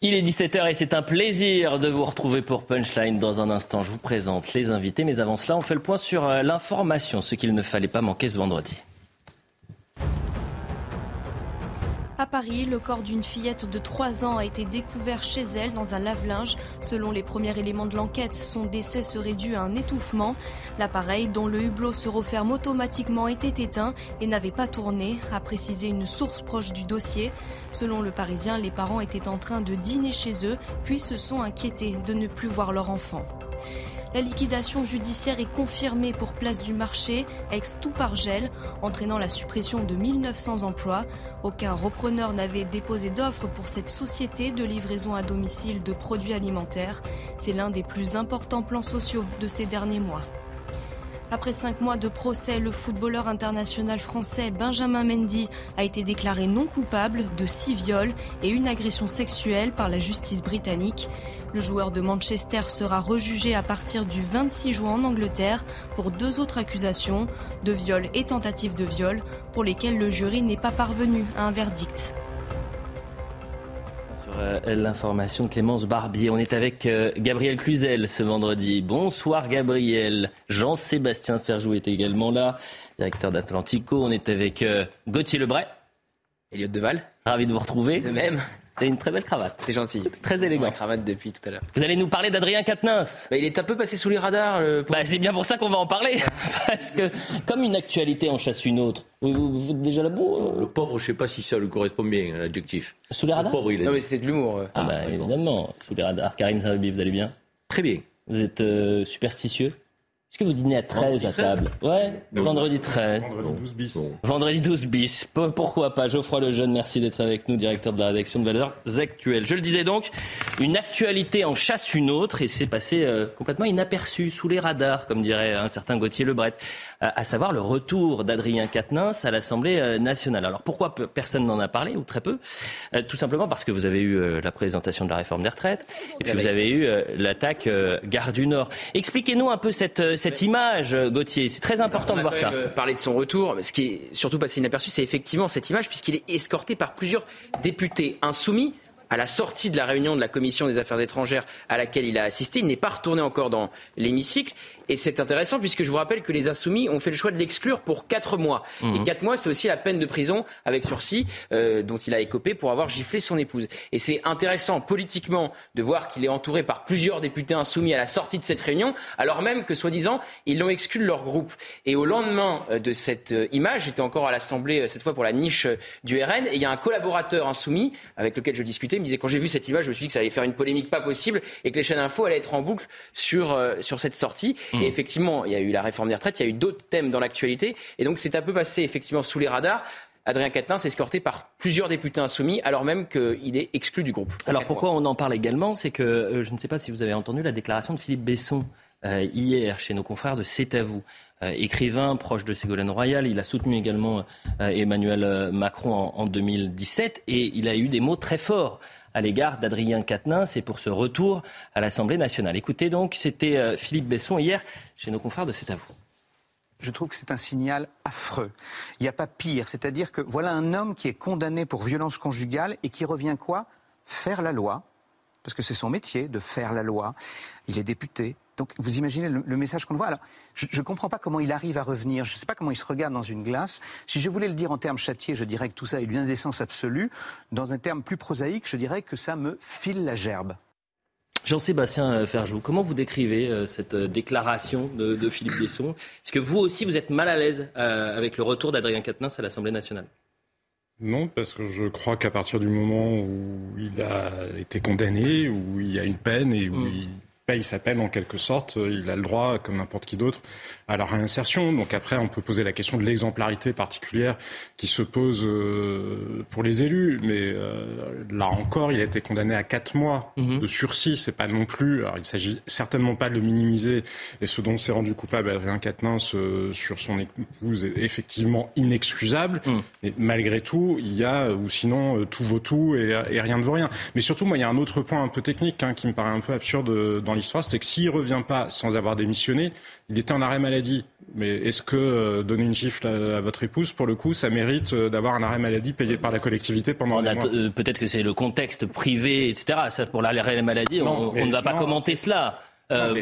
Il est 17h et c'est un plaisir de vous retrouver pour Punchline. Dans un instant, je vous présente les invités. Mais avant cela, on fait le point sur euh, l'information, ce qu'il ne fallait pas manquer ce vendredi. À Paris, le corps d'une fillette de 3 ans a été découvert chez elle dans un lave-linge. Selon les premiers éléments de l'enquête, son décès serait dû à un étouffement. L'appareil, dont le hublot se referme automatiquement, était éteint et n'avait pas tourné, a précisé une source proche du dossier. Selon le Parisien, les parents étaient en train de dîner chez eux, puis se sont inquiétés de ne plus voir leur enfant. La liquidation judiciaire est confirmée pour Place du Marché, ex tout par gel, entraînant la suppression de 1900 emplois. Aucun repreneur n'avait déposé d'offre pour cette société de livraison à domicile de produits alimentaires. C'est l'un des plus importants plans sociaux de ces derniers mois. Après cinq mois de procès, le footballeur international français Benjamin Mendy a été déclaré non coupable de six viols et une agression sexuelle par la justice britannique. Le joueur de Manchester sera rejugé à partir du 26 juin en Angleterre pour deux autres accusations, de viol et tentative de viol, pour lesquelles le jury n'est pas parvenu à un verdict. Euh, l'information de Clémence Barbier, on est avec euh, Gabriel Cluzel ce vendredi. Bonsoir Gabriel. Jean-Sébastien Ferjou est également là, directeur d'Atlantico. On est avec euh, Gauthier Lebray. Elliot Deval. Ravi de vous retrouver. De même. T'as une très belle cravate. C'est gentil. Très élégant. La cravate depuis tout à l'heure. Vous allez nous parler d'Adrien Quatennens. Bah, il est un peu passé sous les radars. le pauvre. Bah, c'est bien pour ça qu'on va en parler. Parce que, comme une actualité en chasse une autre, vous, vous, vous êtes déjà là-bout Le pauvre, je sais pas si ça lui correspond bien, à l'adjectif. Sous les Le radars pauvre, il est Non mais c'était de l'humour. euh. Ah, bah, évidemment, sous les radars. Karine Sarubi, vous allez bien? Très bien. Vous êtes euh, superstitieux? Est-ce que vous dînez à 13 à table? Ouais, Non. vendredi 13. Vendredi 12 bis. Vendredi 12 bis. Pourquoi pas? Geoffroy Lejeune, merci d'être avec nous, directeur de la rédaction de Valeurs Actuelles. Je le disais donc, une actualité en chasse une autre et c'est passé euh, complètement inaperçu, sous les radars, comme dirait un certain Gauthier Lebret, à savoir le retour d'Adrien Quatennens à l'Assemblée euh, nationale. Alors pourquoi pe- personne n'en a parlé, ou très peu? Euh, Tout simplement parce que vous avez eu euh, la présentation de la réforme des retraites et puis vous avez eu euh, l'attaque euh, Gare du Nord. Expliquez-nous un peu cette, euh, cette image, euh, Gauthier. C'est très important de voir ça. euh, parlé de son retour. Ce qui est surtout passé inaperçu, c'est effectivement cette image, puisqu'il est escorté par plusieurs députés insoumis. À la sortie de la réunion de la commission des affaires étrangères à laquelle il a assisté, il n'est pas retourné encore dans l'hémicycle. Et c'est intéressant puisque je vous rappelle que les insoumis ont fait le choix de l'exclure pour quatre mois. Et quatre mois, c'est aussi la peine de prison avec sursis euh, dont il a écopé pour avoir giflé son épouse. Et c'est intéressant politiquement de voir qu'il est entouré par plusieurs députés insoumis à la sortie de cette réunion, alors même que soi-disant ils l'ont exclu de leur groupe. Et au lendemain euh, de cette euh, image, j'étais encore à l'Assemblée euh, cette fois pour la niche du RN, et il y a un collaborateur insoumis avec lequel je discutais, il me disait quand j'ai vu cette image, je me suis dit que ça allait faire une polémique pas possible et que les chaînes info allaient être en boucle sur euh, sur cette sortie. Et effectivement, il y a eu la réforme des retraites, il y a eu d'autres thèmes dans l'actualité, et donc c'est un peu passé effectivement sous les radars. Adrien Quatennens escorté par plusieurs députés insoumis, alors même qu'il est exclu du groupe. Alors pourquoi on en parle également? C'est que euh, je ne sais pas si vous avez entendu la déclaration de Philippe Besson euh, hier chez nos confrères de C'est à vous. Euh, écrivain proche de Ségolène Royal, il a soutenu également euh, Emmanuel euh, Macron en, en 2017 et il a eu des mots très forts à l'égard d'Adrien Quatennens et pour ce retour à l'Assemblée nationale. Écoutez donc, c'était euh, Philippe Besson hier chez nos confrères de C'est à vous. Je trouve que c'est un signal affreux. Il n'y a pas pire. C'est-à-dire que voilà un homme qui est condamné pour violence conjugale et qui revient quoi? Faire la loi. Parce que c'est son métier de faire la loi. Il est député. Donc vous imaginez le, le message qu'on voit. Alors je ne comprends pas comment il arrive à revenir. Je ne sais pas comment il se regarde dans une glace. Si je voulais le dire en termes châtiés, je dirais que tout ça est d'une indécence absolue. Dans un terme plus prosaïque, je dirais que ça me file la gerbe. Jean-Sébastien euh, Ferjou, comment vous décrivez euh, cette euh, déclaration de, de Philippe Besson? Est-ce que vous aussi, vous êtes mal à l'aise euh, avec le retour d'Adrien Quatennens à l'Assemblée nationale? Non, parce que je crois qu'à partir du moment où il a été condamné, où il y a une peine et où Mm. il paye sa peine en quelque sorte, il a le droit, comme n'importe qui d'autre, à la réinsertion. Donc après, on peut poser la question de l'exemplarité particulière qui se pose euh, pour les élus. Mais euh, là encore, il a été condamné à quatre mois mhm. de sursis. C'est pas non plus. Alors, il s'agit certainement pas de le minimiser. Et ce dont s'est rendu coupable Adrien Quatennens euh, sur son épouse est effectivement inexcusable. Mhm. Mais malgré tout, il y a, ou sinon, tout vaut tout et, rien ne vaut rien. Mais surtout, moi, il y a un autre point un peu technique hein, qui me paraît un peu absurde dans l'histoire, c'est que s'il revient pas sans avoir démissionné, il était en arrêt maladie. Mais est-ce que euh, donner une gifle à, votre épouse, pour le coup, ça mérite euh, d'avoir un arrêt maladie payé par la collectivité pendant un mois? euh, Peut-être que c'est le contexte privé, etc. Ça, pour l'arrêt maladie, on, on, ne va pas commenter cela.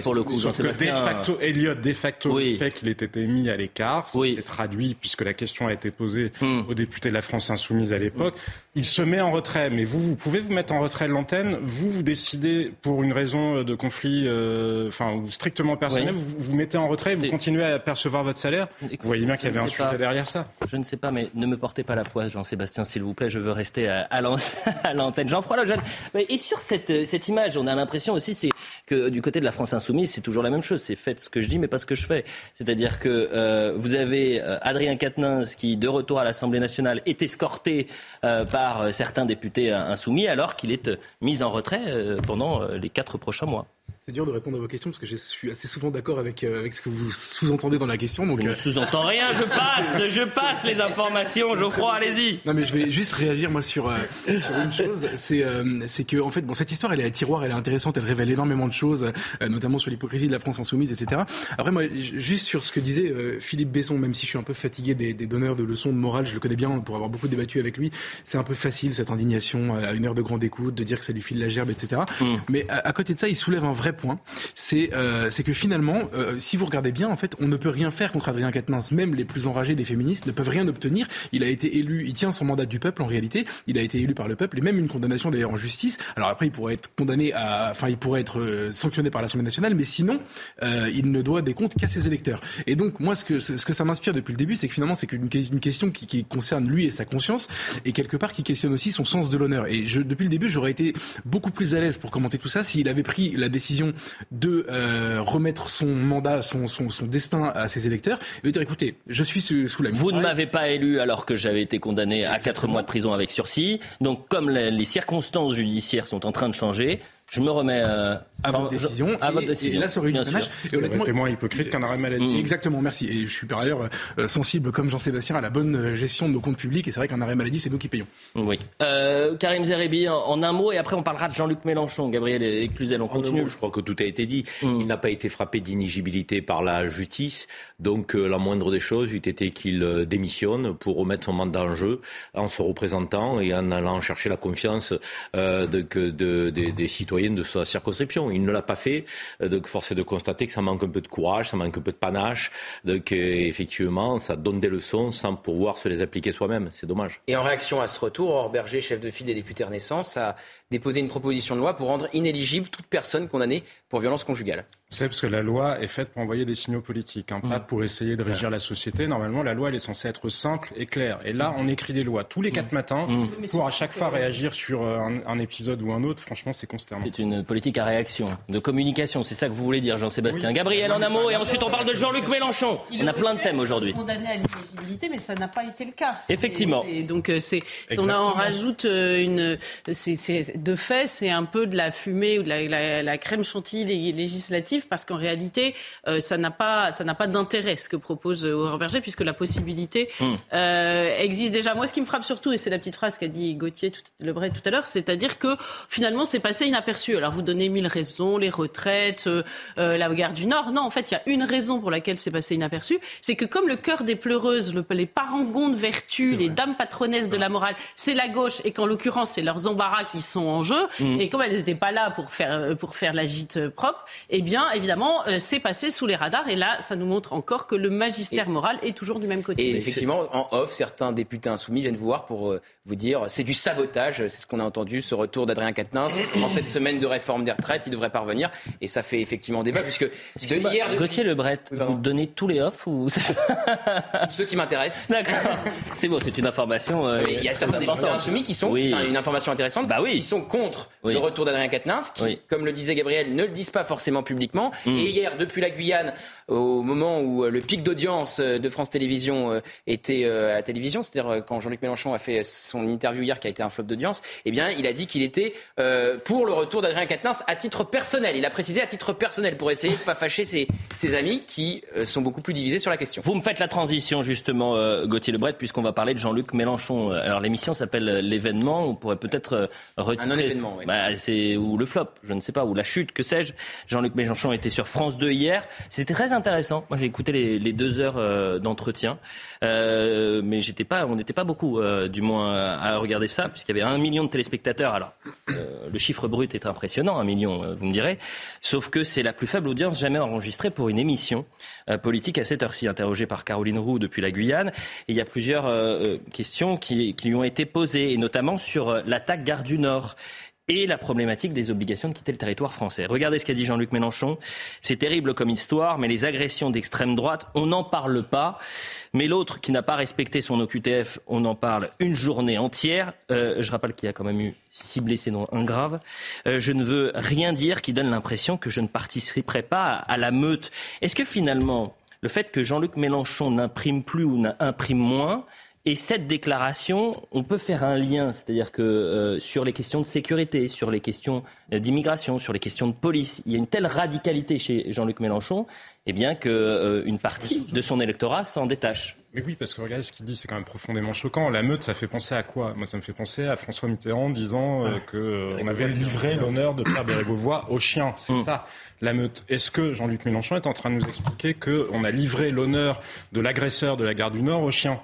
Pour le coup, Jean-Sébastien. De facto, Elliot, de facto, le fait qu'il ait été mis à l'écart, ça s'est traduit, puisque la question a été posée hmm. aux députés de la France Insoumise à l'époque. Il se met en retrait, mais vous, vous pouvez vous mettre en retrait de l'antenne. Vous, vous décidez pour une raison de conflit, euh, enfin, strictement personnel, vous vous mettez en retrait, vous continuez à percevoir votre salaire. vous voyez bien qu'il y avait un sujet derrière ça. Je ne sais pas, mais ne me portez pas la poisse, Jean-Sébastien, s'il vous plaît. Je veux rester à, l'antenne. Jean-François Lejeune. Et sur cette, cette image, on a l'impression aussi, c'est que du côté de la France Insoumise, c'est toujours la même chose. C'est faites ce que je dis, mais pas ce que je fais. C'est-à-dire que euh, vous avez euh, Adrien Quatennens qui, de retour à l'Assemblée nationale, est escorté euh, par certains députés insoumis, alors qu'il est mis en retrait pendant les quatre prochains mois. C'est dur de répondre à vos questions parce que je suis assez souvent d'accord avec, euh, avec ce que vous sous-entendez dans la question. Donc, je ne euh, sous-entends rien, je passe, je passe les informations, Geoffroy, allez-y. Non mais je vais juste réagir moi sur, euh, sur une chose, c'est c'est que en fait bon cette histoire elle est à tiroir, elle est intéressante, elle révèle énormément de choses, notamment sur l'hypocrisie de la France insoumise, etc. Après moi juste sur ce que disait Philippe Besson, même si je suis un peu fatigué des, des, donneurs de leçons de morale, je le connais bien pour avoir beaucoup débattu avec lui, c'est un peu facile cette indignation à une heure de grande écoute, de dire que ça lui file la gerbe, etc. Mm. Mais à, à, côté de ça, il soulève un vrai point, c'est euh, que finalement, euh, si vous regardez bien, en fait, on ne peut rien faire contre Adrien Quatennens. Même les plus enragés des féministes ne peuvent rien obtenir. Il a été élu, il tient son mandat du peuple en réalité. Il a été élu par le peuple et même une condamnation d'ailleurs en justice. Alors après, il pourrait être condamné à, enfin, il pourrait être euh, sanctionné par l'Assemblée nationale, mais sinon, il ne doit des comptes qu'à ses électeurs. Et donc, moi, ce que ce que ça m'inspire depuis le début, c'est que finalement, c'est une, question qui, concerne lui et sa conscience, et quelque part qui questionne aussi son sens de l'honneur. Et depuis le début, j'aurais été beaucoup plus à l'aise pour commenter tout ça s'il avait pris la décision de euh, remettre son mandat, son, son, son, destin à ses électeurs et dire écoutez, je suis sous, la Vous ne m'avez pas élu alors que j'avais été condamné à 4 mois de prison avec sursis. Donc comme les circonstances judiciaires sont en train de changer, je me remets euh, à, votre décision, à votre décision. Et, là, ça aurait une panache. Et honnêtement, moins hypocrite qu'un arrêt maladie. Mm. Exactement, merci. Et je suis par ailleurs euh, sensible, comme Jean-Sébastien, à la bonne euh, gestion de nos comptes publics. Et c'est vrai qu'un arrêt maladie, c'est nous qui payons. Oui. Euh, Karim Zerebi, en, un mot, et après on parlera de Jean-Luc Mélenchon. Gabriel Cluzel, on continue. je crois que tout a été dit. Mm. Il n'a pas été frappé d'inéligibilité par la justice. Donc la moindre des choses eût été qu'il démissionne pour remettre son mandat en jeu en se représentant et en allant chercher la confiance de, de, des citoyens de sa circonscription il ne l'a pas fait. Euh, donc, force est de constater que ça manque un peu de courage, ça manque un peu de panache. Donc, effectivement, ça donne des leçons sans pouvoir se les appliquer soi-même. C'est dommage. Et en réaction à ce retour, Or Berger, chef de file des députés Renaissance, a déposé une proposition de loi pour rendre inéligible toute personne condamnée pour violence conjugale. C'est parce que la loi est faite pour envoyer des signaux politiques, hein, pas mm. pour essayer de régir la société. Normalement, la loi, elle est censée être simple et claire. Et là, on écrit des lois tous les quatre mm. matins mm. pour à chaque fois réagir sur euh, un, épisode ou un autre. Franchement, c'est consternant. C'est une politique à réaction, de communication. C'est ça que vous voulez dire, Jean-Sébastien. Gabriel, en un mot, et ensuite on parle de Jean-Luc Mélenchon. On a plein de thèmes aujourd'hui. Condamné à l'inéligibilité, mais ça n'a pas été le cas. Effectivement. donc, euh, c'est, on en rajoute euh, une. De fait, c'est un peu de la fumée ou de la, la crème chantilly législative, parce qu'en réalité, euh, ça n'a pas, ça n'a pas d'intérêt ce que propose euh, Aurore Berger, puisque la possibilité hmm. euh, existe déjà. Moi, ce qui me frappe surtout, et c'est la petite phrase qu'a dit Gauthier tout, Lebray tout à l'heure, c'est-à-dire que finalement, c'est passé inaperçu. Alors, vous donnez mille raisons, les retraites, la guerre du Nord. Non, en fait, il y a une raison pour laquelle c'est passé inaperçu, c'est que comme le cœur des pleureuses, les parangons de vertu, les dames patronesses de la morale, c'est la gauche, et qu'en l'occurrence, c'est leurs embarras qui sont en jeu, hmm. et comme elles n'étaient pas là pour faire, pour faire la gîte propre, eh bien, évidemment, c'est passé sous les radars. Et là, ça nous montre encore que le magistère moral est toujours du même côté. Et effectivement, en off, certains députés insoumis viennent vous voir pour vous dire c'est du sabotage. C'est ce qu'on a entendu, ce retour d'Adrien Quatennens. en cette semaine de réforme des retraites, il devrait parvenir. Et ça fait effectivement débat, puisque de hier. Gauthier Lebret, vous donnez tous les offs ou Ceux qui m'intéressent. D'accord. C'est bon, c'est une information. Euh, il y a certains députés insoumis qui sont, oui. une information intéressante, bah oui. Ils sont contre le retour d'Adrien Quatennens, qui, comme le disait Gabriel, ne le disent pas forcément publiquement. Mm. Et hier, depuis la Guyane, au moment où euh, le pic d'audience euh, de France Télévisions était à la télévision, c'est-à-dire quand Jean-Luc Mélenchon a fait son interview hier qui a été un flop d'audience, eh bien, il a dit qu'il était pour le retour d'Adrien Quatennens à titre personnel. Il a précisé à titre personnel pour essayer de pas fâcher ses, ses amis qui sont beaucoup plus divisés sur la question. Vous me faites la transition justement, Gauthier Lebret, puisqu'on va parler de Jean-Luc Mélenchon. Alors l'émission s'appelle l'événement. On pourrait peut-être retirer. Un événement, oui. bah, c'est ou le flop, je ne sais pas, ou la chute, que sais-je. Jean-Luc Mélenchon était sur France 2 hier. C'était très intéressant. Moi, j'ai écouté les, deux heures d'entretien, euh, mais j'étais pas, on n'était pas beaucoup, euh, du moins, à regarder ça, puisqu'il y avait un million de téléspectateurs. Alors, euh, le chiffre brut est impressionnant, un million, vous me direz. Sauf que c'est la plus faible audience jamais enregistrée pour une émission politique à cette heure-ci, interrogée par Caroline Roux depuis la Guyane. Et il y a plusieurs questions qui, qui, lui ont été posées, et notamment sur l'attaque Gare du Nord et la problématique des obligations de quitter le territoire français. Regardez ce qu'a dit Jean-Luc Mélenchon. C'est terrible comme histoire, mais les agressions d'extrême droite, on n'en parle pas. Mais l'autre qui n'a pas respecté son OQTF, on en parle une journée entière. Euh, je rappelle qu'il y a quand même eu six blessés, dont un grave. Euh, je ne veux rien dire qui donne l'impression que je ne participerai pas à la meute. Est-ce que finalement, le fait que Jean-Luc Mélenchon n'imprime plus ou n'imprime moins, et cette déclaration, on peut faire un lien, c'est-à-dire que euh, sur les questions de sécurité, sur les questions euh, d'immigration, sur les questions de police, il y a une telle radicalité chez Jean-Luc Mélenchon, eh bien qu'une euh, partie de son électorat s'en détache. Mais oui, parce que regardez ce qu'il dit, c'est quand même profondément choquant. La meute, ça fait penser à quoi? Moi, ça me fait penser à François Mitterrand disant qu'on que on avait livré l'honneur de Pierre Bérégovoy aux chiens. C'est mm. ça, la meute. Est-ce que Jean-Luc Mélenchon est en train de nous expliquer qu'on a livré l'honneur de l'agresseur de la gare du Nord aux chiens?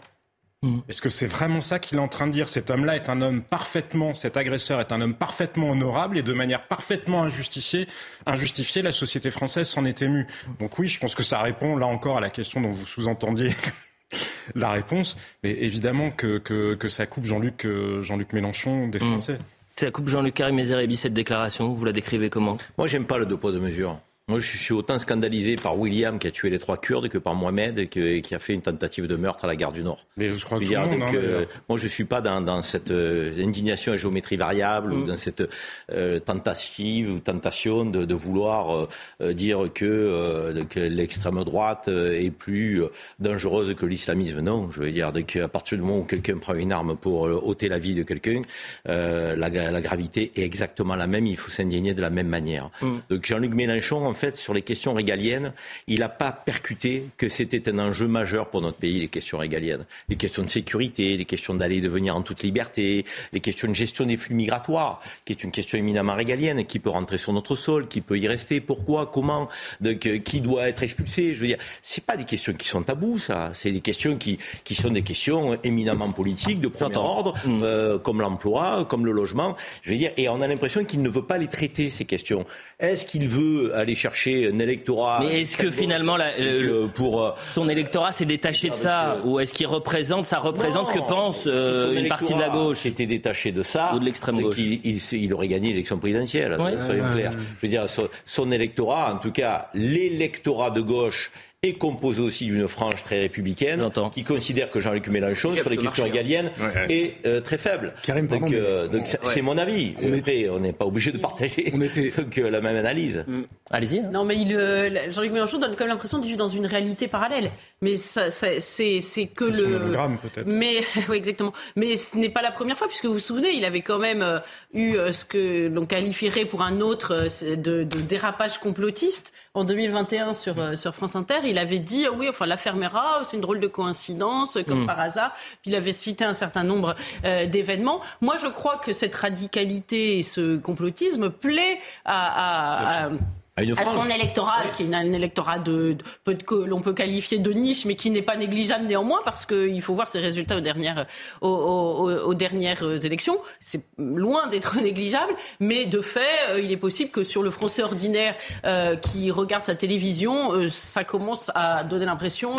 Mm. Est-ce que c'est vraiment ça qu'il est en train de dire? Cet homme-là est un homme parfaitement, cet agresseur est un homme parfaitement honorable et de manière parfaitement injustifiée, injustifiée la société française s'en est émue. Donc oui, je pense que ça répond là encore à la question dont vous sous-entendiez la réponse. Mais évidemment que, que, ça coupe Jean-Luc euh, Jean-Luc Mélenchon des mm. Français. Ça coupe Jean-Luc Karim cette déclaration. Vous la décrivez comment? Moi, j'aime pas le deux poids deux mesures. Moi, je suis autant scandalisé par William qui a tué les trois Kurdes que par Mohamed qui a fait une tentative de meurtre à la gare du Nord. Mais je crois que tout le monde, hein, euh, moi, je suis pas dans, cette euh, indignation à géométrie variable ou mm. dans cette euh, tentative ou tentation de, vouloir dire que, l'extrême droite est plus dangereuse que l'islamisme. Non, je veux dire qu'à partir du moment où quelqu'un prend une arme pour ôter la vie de quelqu'un, la, la, gravité est exactement la même. Il faut s'indigner de la même manière. Mm. Donc Jean-Luc Mélenchon en fait, sur les questions régaliennes, il n'a pas percuté que c'était un enjeu majeur pour notre pays, les questions régaliennes. Les questions de sécurité, les questions d'aller et de venir en toute liberté, les questions de gestion des flux migratoires, qui est une question éminemment régalienne, qui peut rentrer sur notre sol, qui peut y rester, pourquoi, comment, qui doit être expulsé. Je veux dire, c'est pas des questions qui sont tabous, ça. C'est des questions qui, qui sont des questions éminemment politiques, de premier ordre, mm. euh, comme l'emploi, comme le logement. Je veux dire, et on a l'impression qu'il ne veut pas les traiter, ces questions. Est-ce qu'il veut aller chercher un électorat. Mais est-ce que finalement, pour euh, son électorat s'est détaché de ça Ou est-ce qu'il représente, ça représente ce que pense euh, une partie de la gauche était détaché de ça. Ou de l'extrême gauche. Il, aurait gagné l'élection présidentielle, soyons clairs. Je veux dire, son électorat, en tout cas l'électorat de gauche, est composé aussi d'une frange très républicaine qui considère que Jean-Luc Mélenchon sur les questions régaliennes est euh, très faible. donc, euh, c'est mon avis. On Après, on n'est pas obligé de partager on était... donc, la même analyse. Mm. Allez-y. Hein. Non, mais euh, Jean-Luc Mélenchon donne quand même l'impression de vivre dans une réalité parallèle. Mais ça, c'est que le. peut-être. Mais oui, exactement. Mais ce n'est pas la première fois puisque vous vous souvenez, il avait quand même eu ce que l'on qualifierait pour un autre de, de dérapage complotiste en 2021 sur, euh, sur France Inter, il avait dit oui, enfin la fermera, c'est une drôle de coïncidence, comme hmm. par hasard. Puis il avait cité un certain nombre euh, d'événements. Moi, je crois que cette radicalité et ce complotisme plaît à, à à, son électorat, qui est un électorat de, que l'on peut qualifier de niche, mais qui n'est pas négligeable néanmoins, parce qu'il faut voir ses résultats aux dernières, aux, dernières élections. C'est loin d'être négligeable, mais de fait, euh, il est possible que sur le Français ordinaire euh, qui regarde sa télévision, euh, ça commence à donner l'impression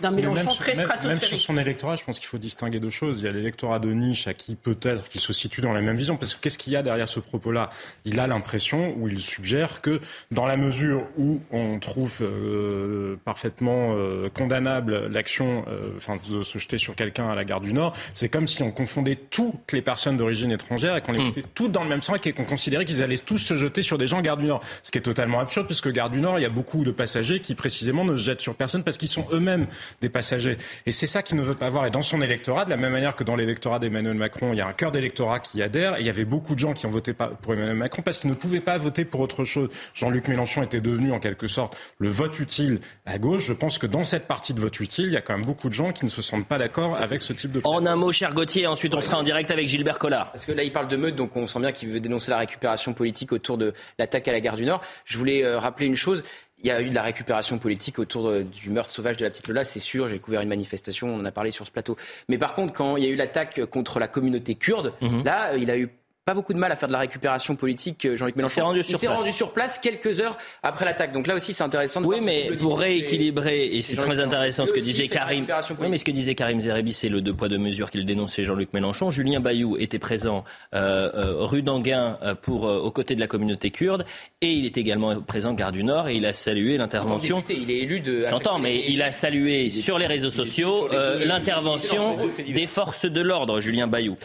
d'un Mélenchon très stratosphérique. Même sur son électorat, je pense qu'il faut distinguer deux choses. Il y a l'électorat de niche à qui peut-être qui se situe dans la même vision, parce que qu'est-ce qu'il y a derrière ce propos-là? Il a l'impression, ou il suggère que dans la mesure où on trouve euh, parfaitement euh, condamnable l'action, euh, enfin de se jeter sur quelqu'un à la gare du Nord, c'est comme si on confondait toutes les personnes d'origine étrangère et qu'on les hmm. mettait toutes dans le même sac et qu'on considérait qu'ils allaient tous se jeter sur des gens à gare du Nord. Ce qui est totalement absurde puisque gare du Nord, il y a beaucoup de passagers qui précisément ne se jettent sur personne parce qu'ils sont eux-mêmes des passagers. Et c'est ça qu'il ne veut pas voir. Et dans son électorat, de la même manière que dans l'électorat d'Emmanuel Macron, il y a un cœur d'électorat qui adhère. Et il y avait beaucoup de gens qui ont voté pour Emmanuel Macron parce qu'ils ne pouvaient pas voter pour autre chose. Jean-Luc Mélenchon était devenu en quelque sorte le vote utile à gauche, je pense que dans cette partie de vote utile, il y a quand même beaucoup de gens qui ne se sentent pas d'accord avec ce type de. En un mot, cher Gauthier, ensuite on sera en direct avec Gilbert Collard. Parce que là, il parle de meute, donc on sent bien qu'il veut dénoncer la récupération politique autour de l'attaque à la gare du Nord. Je voulais euh, rappeler une chose. Il y a eu de la récupération politique autour du meurtre sauvage de la petite Lola, c'est sûr. J'ai couvert une manifestation, on en a parlé sur ce plateau. Mais par contre, quand il y a eu l'attaque contre la communauté kurde, mhm. là, il a eu pas beaucoup de mal à faire de la récupération politique, euh, Jean-Luc Mélenchon. Il s'est rendu, sur place quelques heures après l'attaque. Donc là aussi, c'est intéressant de Oui, mais pour rééquilibrer, et c'est très intéressant ce que disait Karim. Oui, mais ce que disait Karim Zerebi, c'est le deux poids deux mesures qu'il dénonçait Jean-Luc Mélenchon. Julien Bayou était présent euh, euh, rue d'Anguin pour aux côtés de la communauté kurde, et il était également présent Gare du Nord, et il a salué l'intervention. Il est élu de. J'entends, mais il a salué sur les réseaux sociaux l'intervention des forces de l'ordre, Julien Bayou.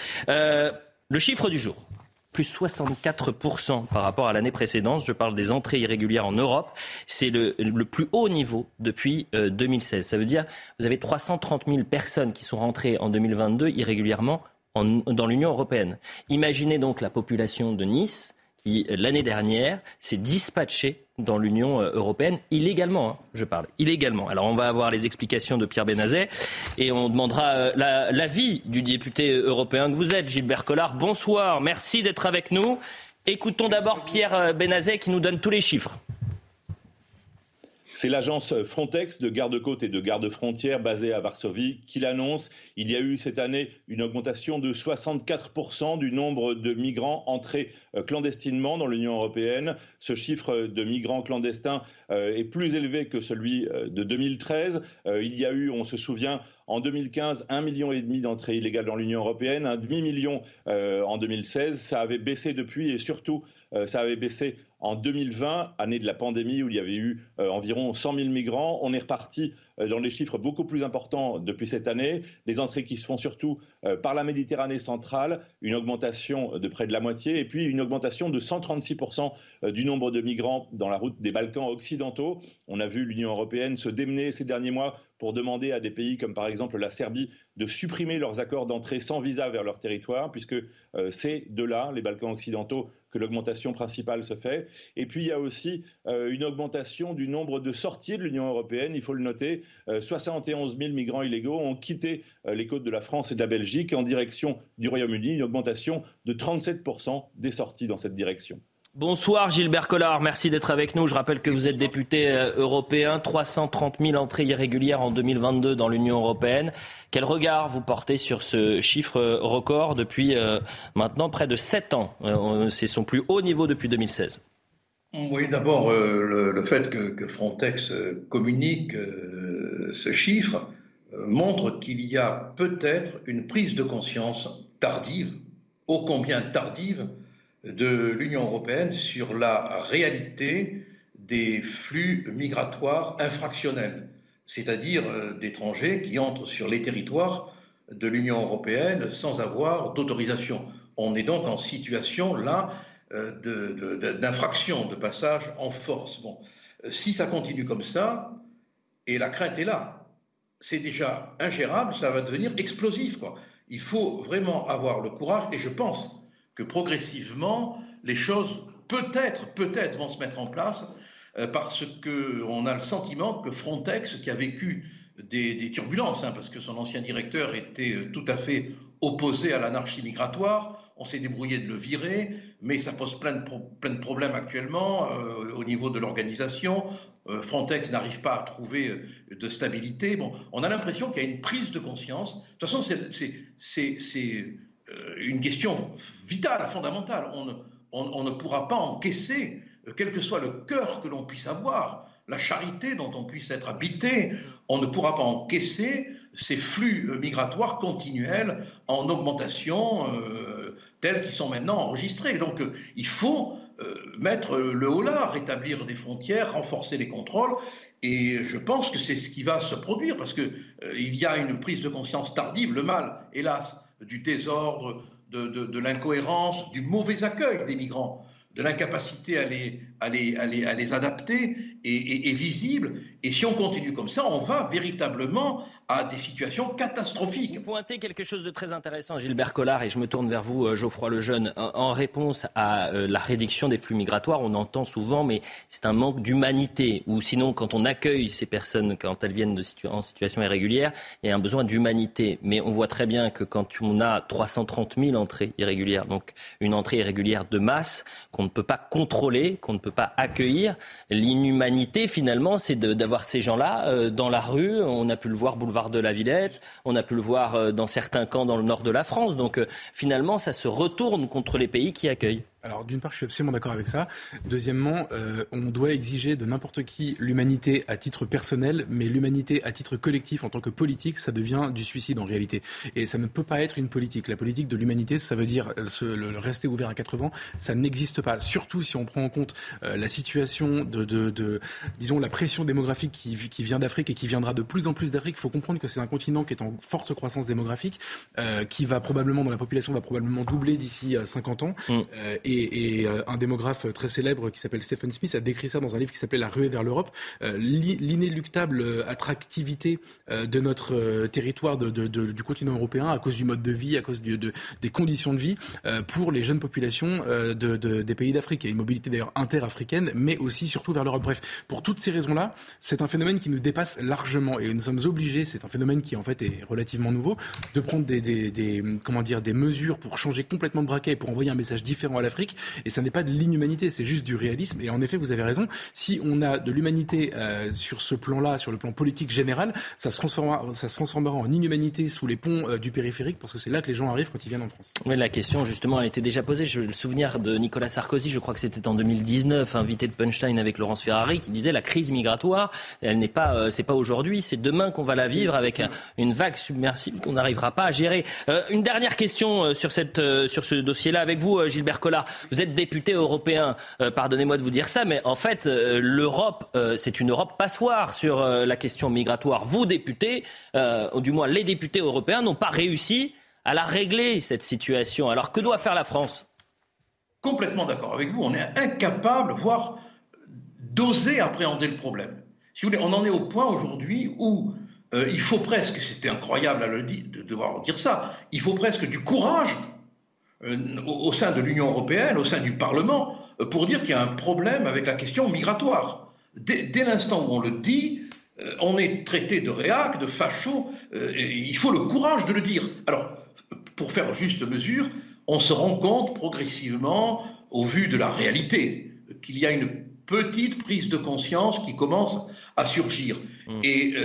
Le chiffre du jour plus 64% par rapport à l'année précédente. Je parle des entrées irrégulières en Europe. C'est le, plus haut niveau depuis 2016. Euh, Ça veut dire vous avez 330 000 personnes qui sont rentrées en 2022 irrégulièrement dans l'Union européenne. Imaginez donc la population de Nice qui, l'année dernière, s'est dispatchée dans l'Union euh, européenne, illégalement, hein, je parle, illégalement. Alors on va avoir les explications de Pierre Benazet et on demandera euh, l'avis du député européen que vous êtes, Gilbert Collard. Bonsoir, merci d'être avec nous. Écoutons d'abord Pierre euh, Benazet qui nous donne tous les chiffres. C'est l'agence Frontex de garde-côte et de garde-frontière basée à Varsovie qui l'annonce. Il y a eu cette année une augmentation de 64% du nombre de migrants entrés euh, clandestinement dans l'Union européenne. Ce chiffre de migrants clandestins euh, est plus élevé que celui euh, de 2013. Il y a eu, on se souvient, en 2015, un million et demi d'entrées illégales dans l'Union européenne, un demi-million en 2016. Ça avait baissé depuis et surtout, ça avait baissé en 2020, année de la pandémie où il y avait eu euh, environ 100 000 migrants, on est reparti euh, dans les chiffres beaucoup plus importants depuis cette année. Les entrées qui se font surtout euh, par la Méditerranée centrale, une augmentation de près de la moitié, et puis une augmentation de 136% du nombre de migrants dans la route des Balkans occidentaux. On a vu l'Union européenne se démener ces derniers mois pour demander à des pays comme par exemple la Serbie de supprimer leurs accords d'entrée sans visa vers leur territoire, puisque c'est de là, les Balkans occidentaux, que l'augmentation principale se fait. Et puis il y a aussi euh, une augmentation du nombre de sorties de l'Union européenne. Il faut le noter, 71 euh, 000 migrants illégaux ont quitté euh, les côtes de la France et de la Belgique en direction du Royaume-Uni, une augmentation de 37% des sorties dans cette direction. Bonsoir Gilbert Collard, merci d'être avec nous. Je rappelle que vous êtes député européen, 330 000 entrées irrégulières en 2022 dans l'Union européenne. Quel regard vous portez sur ce chiffre record depuis maintenant près de 7 ans? C'est son plus haut niveau depuis 2016. Oui, d'abord, le, fait que, Frontex communique ce chiffre montre qu'il y a peut-être une prise de conscience tardive, ô combien tardive, de l'Union européenne sur la réalité des flux migratoires infractionnels, c'est-à-dire euh, d'étrangers qui entrent sur les territoires de l'Union européenne sans avoir d'autorisation. On est donc en situation là euh, d'infraction, de, passage en force. Bon, si ça continue comme ça, et la crainte est là, c'est déjà ingérable, ça va devenir explosif. Il faut vraiment avoir le courage, et je pense que progressivement, les choses peut-être, peut-être vont se mettre en place euh, parce qu'on a le sentiment que Frontex, qui a vécu des, turbulences, hein, parce que son ancien directeur était euh, tout à fait opposé à l'anarchie migratoire, on s'est débrouillé de le virer, mais ça pose plein de, problèmes actuellement euh, au niveau de l'organisation. Euh, Frontex n'arrive pas à trouver euh, de stabilité. Bon, on a l'impression qu'il y a une prise de conscience. De toute façon, c'est une question vitale, fondamentale. On ne, pourra pas encaisser, quel que soit le cœur que l'on puisse avoir, la charité dont on puisse être habité, on ne pourra pas encaisser ces flux migratoires continuels en augmentation tels qu'ils sont maintenant enregistrés. Donc euh, il faut euh, mettre le haut là, rétablir des frontières, renforcer les contrôles. Et je pense que c'est ce qui va se produire parce qu'il il y a une prise de conscience tardive, le mal, hélas, du désordre, de, de l'incohérence, du mauvais accueil des migrants de l'incapacité à les, à, les, à, les, à les, adapter est, est, visible. Et si on continue comme ça, on va véritablement à des situations catastrophiques. Vous pointez quelque chose de très intéressant, Gilbert Collard, et je me tourne vers vous, euh, Geoffroy Lejeune. En réponse à euh, la réduction des flux migratoires, on entend souvent, mais c'est un manque d'humanité. Ou sinon, quand on accueille ces personnes, quand elles viennent de en situation irrégulière, il y a un besoin d'humanité. Mais on voit très bien que quand on a 330 000 entrées irrégulières, donc une entrée irrégulière de masse, qu'on ne peut pas contrôler, qu'on ne peut pas accueillir, l'inhumanité, finalement, c'est d'avoir ces gens-là euh, dans la rue. On a pu le voir boulevard de la Villette, on a pu le voir euh, dans certains camps dans le nord de la France. Donc euh, finalement, ça se retourne contre les pays qui accueillent. Alors d'une part, je suis absolument d'accord avec ça. Deuxièmement, euh, on doit exiger de n'importe qui l'humanité à titre personnel, mais l'humanité à titre collectif en tant que politique, ça devient du suicide en réalité. Et ça ne peut pas être une politique. La politique de l'humanité, ça veut dire le, rester ouvert à 80, ça n'existe pas. Surtout si on prend en compte euh, la situation de, de, de, disons, la pression démographique qui, qui vient d'Afrique et qui viendra de plus en plus d'Afrique. Il faut comprendre que c'est un continent qui est en forte croissance démographique, euh, qui va probablement, dans la population, va probablement doubler d'ici 50 ans. Mm. Et et, euh, un démographe très célèbre qui s'appelle Stephen Smith a décrit ça dans un livre qui s'appelait La ruée vers l'Europe. Euh, l'inéluctable euh, attractivité de notre territoire du continent européen à cause du mode de vie, à cause des conditions de vie pour les jeunes populations des pays d'Afrique. Il y a une mobilité d'ailleurs interafricaine, mais aussi surtout vers l'Europe. Bref, pour toutes ces raisons-là, c'est un phénomène qui nous dépasse largement et nous sommes obligés, c'est un phénomène qui en fait est relativement nouveau, de prendre des comment dire, des mesures pour changer complètement de braquet et pour envoyer un message différent à l'Afrique et ça n'est pas de l'inhumanité, c'est juste du réalisme. Et en effet, vous avez raison. Si on a de l'humanité euh, sur ce plan-là, sur le plan politique général, ça se transformera, ça se transformera en inhumanité sous les ponts euh, du périphérique, parce que c'est là que les gens arrivent quand ils viennent en France. Mais la question, justement, a été déjà posée. Je le souvenir de Nicolas Sarkozy, je crois que c'était en 2019, invité de Punchline avec Laurence Ferrari, qui disait la crise migratoire, elle n'est pas, euh, c'est pas aujourd'hui, c'est demain qu'on va la vivre avec une vague submersible qu'on n'arrivera pas à gérer. une dernière question sur cette, sur ce dossier-là avec vous, Gilbert Collard. Vous êtes député européen, euh, pardonnez-moi de vous dire ça, mais en fait, euh, l'Europe, euh, c'est une Europe passoire sur la question migratoire. Vous, députés, ou du moins les députés européens, n'ont pas réussi à la régler, cette situation. Alors que doit faire la France? Complètement d'accord avec vous. On est incapable, voire d'oser appréhender le problème. Si vous voulez, on en est au point aujourd'hui où il faut presque, c'était incroyable à le dire, de devoir dire ça, il faut presque du courage au sein de l'Union européenne, au sein du Parlement, euh, pour dire qu'il y a un problème avec la question migratoire. Dès, l'instant où on le dit, euh, on est traité de réac, de facho, il faut le courage de le dire. Alors, pour faire juste mesure, on se rend compte progressivement, au vu de la réalité, qu'il y a une petite prise de conscience qui commence à surgir. Mmh. Et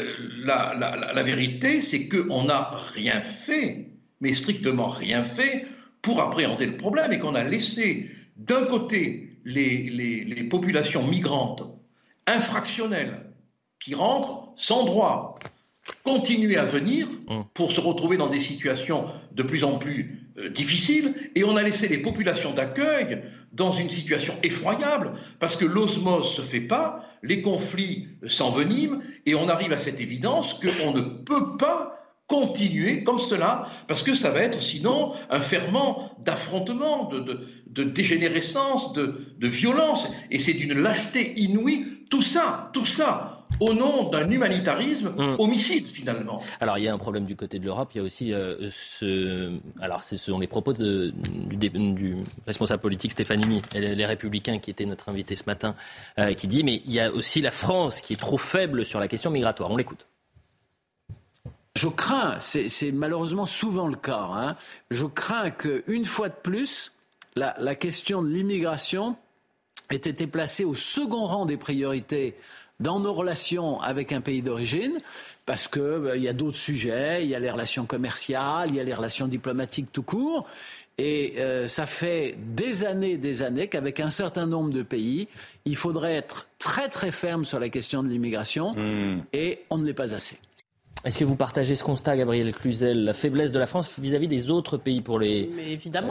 la, la, vérité, c'est qu'on n'a rien fait, mais strictement rien fait, pour appréhender le problème et qu'on a laissé d'un côté les, populations migrantes infractionnelles qui rentrent sans droit continuer à venir mmh. pour se retrouver dans des situations de plus en plus euh, difficiles et on a laissé les populations d'accueil dans une situation effroyable parce que l'osmose se fait pas, les conflits s'enveniment et on arrive à cette évidence qu'on ne peut pas continuer comme cela, parce que ça va être sinon un ferment d'affrontement, de, de, dégénérescence, de, de violence, et c'est d'une lâcheté inouïe, tout ça, tout ça, au nom d'un humanitarisme hum. homicide finalement. Alors il y a un problème du côté de l'Europe, il y a aussi euh, ce... Alors ce sont les propos du, du, responsable politique Stefanini, les, les, Républicains qui était notre invité ce matin, euh, qui dit mais il y a aussi la France qui est trop faible sur la question migratoire. On l'écoute Je crains, c'est malheureusement souvent le cas, hein, je crains qu'une fois de plus, la, la question de l'immigration ait été placée au second rang des priorités dans nos relations avec un pays d'origine, parce qu'il bah, y a d'autres sujets, il y a les relations commerciales, il y a les relations diplomatiques tout court. Et euh, ça fait des années, des années qu'avec un certain nombre de pays, il faudrait être très très ferme sur la question de l'immigration, mmh. et on ne l'est pas assez. Est-ce que vous partagez ce constat, Gabriel Cluzel, la faiblesse de la France vis-à-vis des autres pays pour les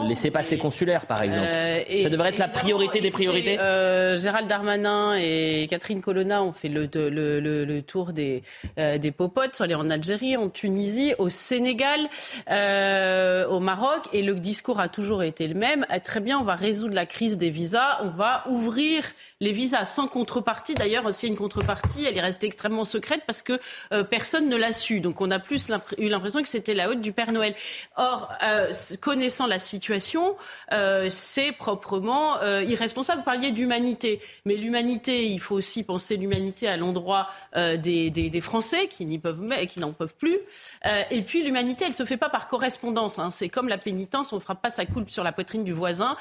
laisser passer consulaires, par exemple euh, Ça devrait être la priorité des priorités euh, Gérald Darmanin et Catherine Colonna ont fait le, le, tour des, euh, des popotes, sont allés en Algérie, en Tunisie, au Sénégal, euh, au Maroc, et le discours a toujours été le même. Très bien, on va résoudre la crise des visas, on va ouvrir les visas sans contrepartie. D'ailleurs, s'il y a une contrepartie, elle est restée extrêmement secrète parce que personne ne l'a donc on a plus eu l'impression que c'était la haute du Père Noël. Or, euh, connaissant la situation, euh, c'est proprement euh, irresponsable. Vous parliez d'humanité. Mais l'humanité, il faut aussi penser l'humanité à l'endroit des, Français qui n'y peuvent, n'en peuvent plus. et puis l'humanité, elle se fait pas par correspondance. Hein. C'est comme la pénitence, on ne frappe pas sa coulpe sur la poitrine du voisin.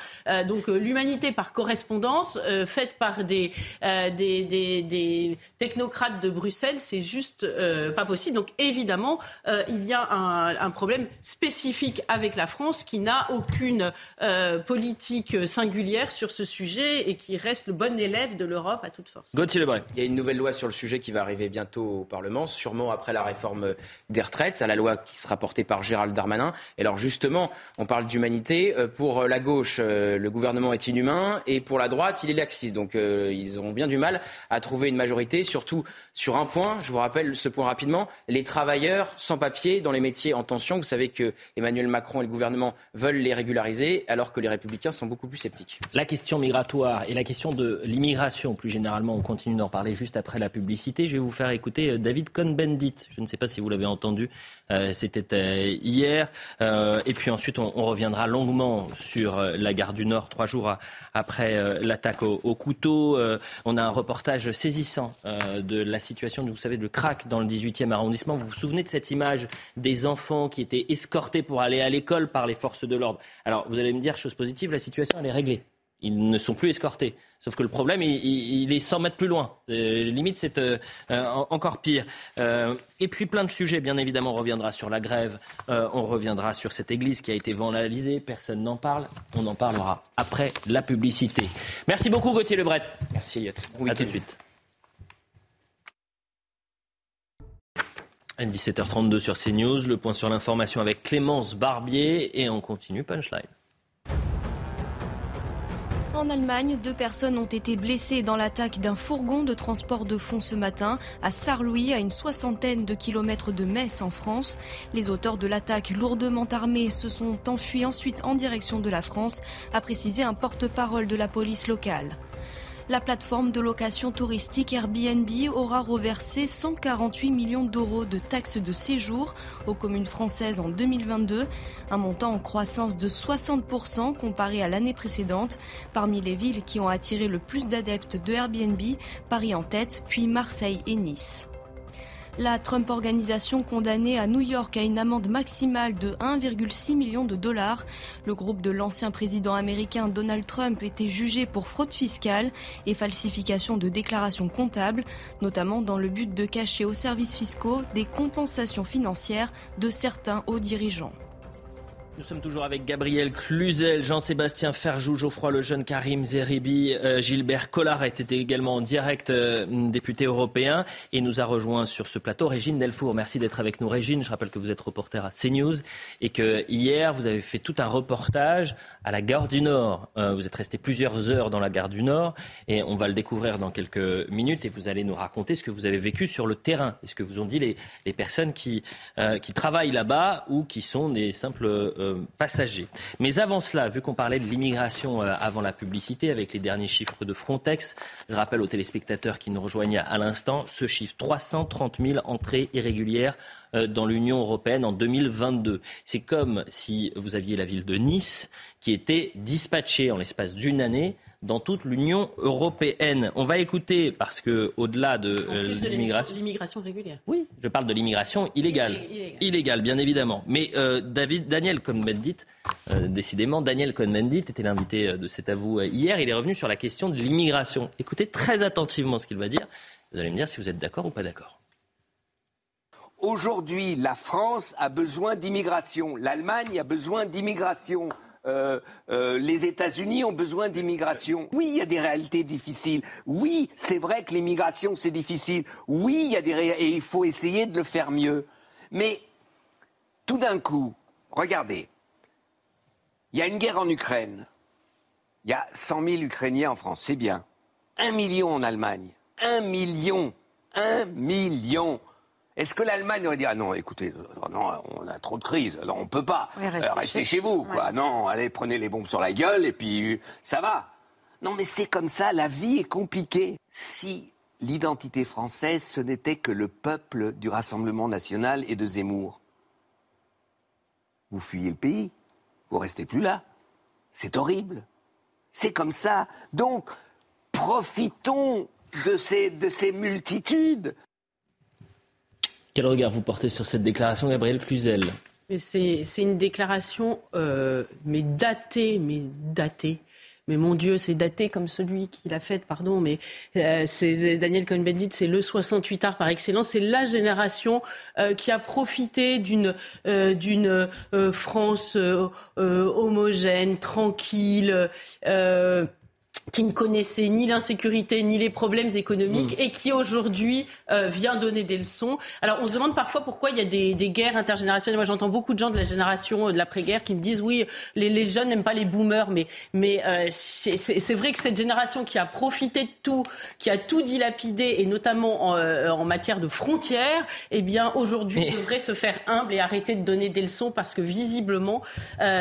donc l'humanité par correspondance, faite par des, technocrates de Bruxelles, c'est juste pas possible. Évidemment, euh, il y a un, problème spécifique avec la France qui n'a aucune euh, politique singulière sur ce sujet et qui reste le bon élève de l'Europe à toute force. Gauthier Lebray. Il y a une nouvelle loi sur le sujet qui va arriver bientôt au Parlement, sûrement après la réforme des retraites, à la loi qui sera portée par Gérald Darmanin. Et alors justement, on parle d'humanité. Euh, pour la gauche, le gouvernement est inhumain et pour la droite, il est laxiste. Donc ils auront bien du mal à trouver une majorité, surtout sur un point. Je vous rappelle ce point rapidement. Les travailleurs sans papier dans les métiers en tension. Vous savez que Emmanuel Macron et le gouvernement veulent les régulariser, alors que les républicains sont beaucoup plus sceptiques. La question migratoire et la question de l'immigration, plus généralement, on continue d'en parler juste après la publicité. Je vais vous faire écouter euh, David Cohn-Bendit. Je ne sais pas si vous l'avez entendu. Euh, c'était euh, hier. et puis ensuite, on, reviendra longuement sur la gare du Nord, trois jours après l'attaque au, au, couteau. on a un reportage saisissant de la situation, vous savez, de crack dans le 18e arrondissement. Vous vous souvenez de cette image des enfants qui étaient escortés pour aller à l'école par les forces de l'ordre? Alors, vous allez me dire, chose positive, la situation, elle est réglée. Ils ne sont plus escortés. Sauf que le problème, il, est 100 mètres plus loin. Euh, limite, c'est euh, euh, encore pire. et puis plein de sujets, bien évidemment, on reviendra sur la grève, on reviendra sur cette église qui a été vandalisée, personne n'en parle. On en parlera après la publicité. Merci beaucoup Gauthier Lebret. Merci Elliot. À tout de suite. 17h32 sur CNews, le point sur l'information avec Clémence Barbier et on continue Punchline. En Allemagne, deux personnes ont été blessées dans l'attaque d'un fourgon de transport de fonds ce matin à Sarlouis, à une soixantaine de kilomètres de Metz en France. Les auteurs de l'attaque lourdement armés se sont enfuis ensuite en direction de la France, a précisé un porte-parole de la police locale. La plateforme de location touristique Airbnb aura reversé 148 millions d'euros de taxes de séjour aux communes françaises en 2022, un montant en croissance de 60% comparé à l'année précédente. Parmi les villes qui ont attiré le plus d'adeptes de Airbnb, Paris en tête, puis Marseille et Nice. La Trump Organisation condamnée à New York à une amende maximale de 1,6 million de dollars. Le groupe de l'ancien président américain Donald Trump était jugé pour fraude fiscale et falsification de déclarations comptables, notamment dans le but de cacher aux services fiscaux des compensations financières de certains hauts dirigeants. Nous sommes toujours avec Gabriel Cluzel, Jean-Sébastien Ferjou, Geoffroy Lejeune, Karim Zeribi, euh, Gilbert Collard était également en direct euh, député européen et nous a rejoint sur ce plateau Régine Delfour. Merci d'être avec nous Régine. Je rappelle que vous êtes reporter à CNews et que hier vous avez fait tout un reportage à la gare du Nord. Euh, vous êtes resté plusieurs heures dans la gare du Nord et on va le découvrir dans quelques minutes et vous allez nous raconter ce que vous avez vécu sur le terrain et ce que vous ont dit les, personnes qui, qui travaillent là-bas ou qui sont des simples passagers. Mais avant cela, vu qu'on parlait de l'immigration euh, avant la publicité, avec les derniers chiffres de Frontex, je rappelle aux téléspectateurs qui nous rejoignent à l'instant ce chiffre 330 000 entrées irrégulières euh, dans l'Union européenne en 2022. C'est comme si vous aviez la ville de Nice qui était dispatchée en l'espace d'une année dans toute l'Union européenne. On va écouter, parce que au-delà de, euh, l'immigration... l'immigration régulière. Oui, je parle de l'immigration illégale. Illégale, bien évidemment. Mais euh, David, Daniel Cohn-Bendit, euh, décidément, Daniel Cohn-Bendit était l'invité de cet avou hier. Il est revenu sur la question de l'immigration. Écoutez très attentivement ce qu'il va dire. Vous allez me dire si vous êtes d'accord ou pas d'accord. Aujourd'hui, la France a besoin d'immigration. L'Allemagne a besoin d'immigration. Euh, euh, les États-Unis ont besoin d'immigration. Oui, il y a des réalités difficiles. Oui, c'est vrai que l'immigration, c'est difficile. Oui, il y a des et il faut essayer de le faire mieux. Mais tout d'un coup, regardez, il y a une guerre en Ukraine. Il y a 100 000 Ukrainiens en France, c'est bien. Un million en Allemagne. Un million. Un million. Est-ce que l'Allemagne aurait dit ah non, écoutez, euh, non, on a trop de crises, alors on peut pas rester, chez, vous, quoi. Non, allez, prenez les bombes sur la gueule et puis ça va. Non, mais c'est comme ça, la vie est compliquée. Si l'identité française, ce n'était que le peuple du Rassemblement national et de Zemmour, vous fuyez le pays, vous restez plus là. C'est horrible. C'est comme ça. Donc, profitons de ces, de ces multitudes. Quel regard vous portez sur cette déclaration, Gabriel Cluzel C'est une déclaration, euh, mais datée, mais datée. Mais mon Dieu, c'est daté comme celui qui l'a fait, pardon, mais euh, c'est Daniel Cohn-Bendit, c'est le 68 art par excellence. C'est la génération euh, qui a profité d'une d'une France homogène, tranquille qui ne connaissait ni l'insécurité ni les problèmes économiques mm. et qui aujourd'hui euh, vient donner des leçons. Alors on se demande parfois pourquoi il y a des, des guerres intergénérationnelles. Moi j'entends beaucoup de gens de la génération euh, de l'après-guerre qui me disent oui les, les jeunes n'aiment pas les boomers mais, mais euh, c'est vrai que cette génération qui a profité de tout, qui a tout dilapidé et notamment en, euh, en matière de frontières, eh bien aujourd'hui devrait se faire humble et arrêter de donner des leçons parce que visiblement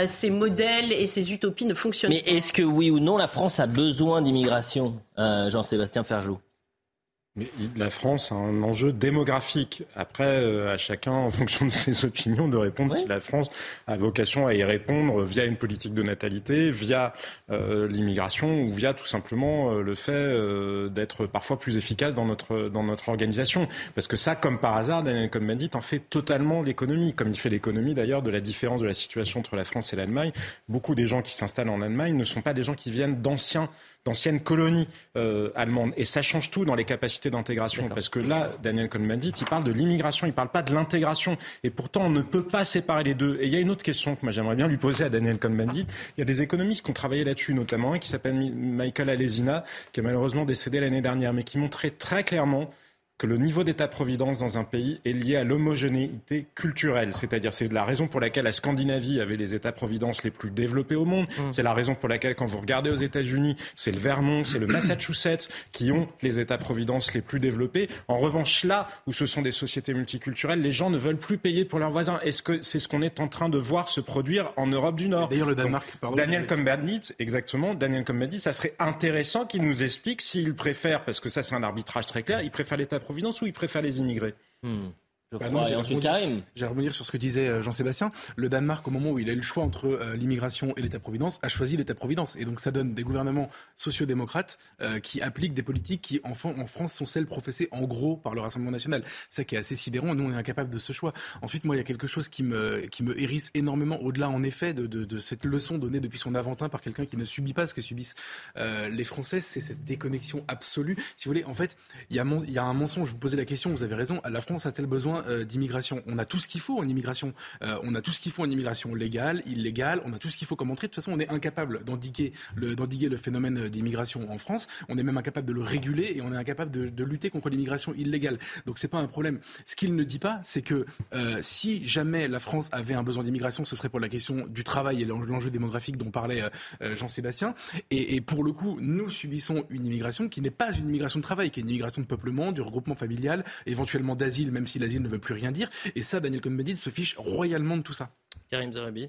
ces modèles et ces utopies ne fonctionnent pas. Mais est-ce que oui ou non la France a besoin besoin d'immigration, euh, Jean-Sébastien Ferjou la France a un enjeu démographique. Après, euh, à chacun, en fonction de ses opinions, de répondre si la France a vocation à y répondre via une politique de natalité, via euh, l'immigration ou via tout simplement euh, le fait d'être parfois plus efficace dans notre, dans notre organisation. Parce que ça, comme par hasard, Daniel Cohn-Bendit en fait totalement l'économie, comme il fait l'économie d'ailleurs de la différence de la situation entre la France et l'Allemagne. Beaucoup des gens qui s'installent en Allemagne ne sont pas des gens qui viennent d'anciens d'anciennes colonies euh, allemandes. Et ça change tout dans les capacités d'intégration. Parce que là, Daniel Cohn-Bendit, il parle de l'immigration, il ne parle pas de l'intégration. Et pourtant, on ne peut pas séparer les deux. Et il y a une autre question que moi j'aimerais bien lui poser à Daniel Cohn-Bendit. Il y a des économistes qui ont travaillé là-dessus, notamment un qui s'appelle Michael Alesina, qui est malheureusement décédé l'année dernière, mais qui montrait très clairement que le niveau d'état-providence dans un pays est lié à l'homogénéité culturelle. C'est-à-dire, c'est la raison pour laquelle la Scandinavie avait les états-providence les plus développés au monde. Mmh. C'est la raison pour laquelle, quand vous regardez aux États-Unis, c'est le Vermont, c'est le Massachusetts qui ont les états-providence les plus développés. En revanche, là où ce sont des sociétés multiculturelles, les gens ne veulent plus payer pour leurs voisins. Est-ce que c'est ce qu'on est en train de voir se produire en Europe du Nord? D'ailleurs, le Danemark, pardon. Daniel Cohn-Bendit, exactement. Daniel Cohn-Bendit, ça serait intéressant qu'il nous explique s'il préfère, parce que ça c'est un arbitrage très clair, il préfère l'état providence ou il préfère les immigrés hmm. Bah et ensuite Karim. Je vais revenir sur ce que disait euh, Jean-Sébastien. Le Danemark, au moment où il a eu le choix entre euh, l'immigration et l'État-providence, a choisi l'État-providence. Et donc ça donne des gouvernements sociodémocrates euh, qui appliquent des politiques qui, en, en, France, sont celles professées en gros par le Rassemblement national. Ça qui est assez sidérant. Nous, on est incapable de ce choix. Ensuite, moi, il y a quelque chose qui me, qui me hérisse énormément, au-delà, en effet, de, de, de, cette leçon donnée depuis son aventin par quelqu'un qui ne subit pas ce que subissent les Français. C'est cette déconnexion absolue. Si vous voulez, en fait, il y, a il y a un mensonge. Je vous posais la question, vous avez raison. La France a-t-elle besoin euh, d'immigration. On a tout ce qu'il faut en immigration. Euh, on a tout ce qu'il faut en immigration légale, illégale. On a tout ce qu'il faut comme entrée. De toute façon, on est incapable d'endiguer le, le phénomène d'immigration en France. On est même incapable de le réguler et on est incapable de, lutter contre l'immigration illégale. Donc c'est pas un problème. Ce qu'il ne dit pas, c'est que euh, si jamais la France avait un besoin d'immigration, ce serait pour la question du travail et l'enjeu démographique dont parlait Jean-Sébastien. Et, et, pour le coup, nous subissons une immigration qui n'est pas une immigration de travail, qui est une immigration de peuplement, du regroupement familial, éventuellement d'asile, même si l'asile ne veut plus rien dire. Et ça, Daniel Cohn-Bendit se fiche royalement de tout ça. Karim Zarabi.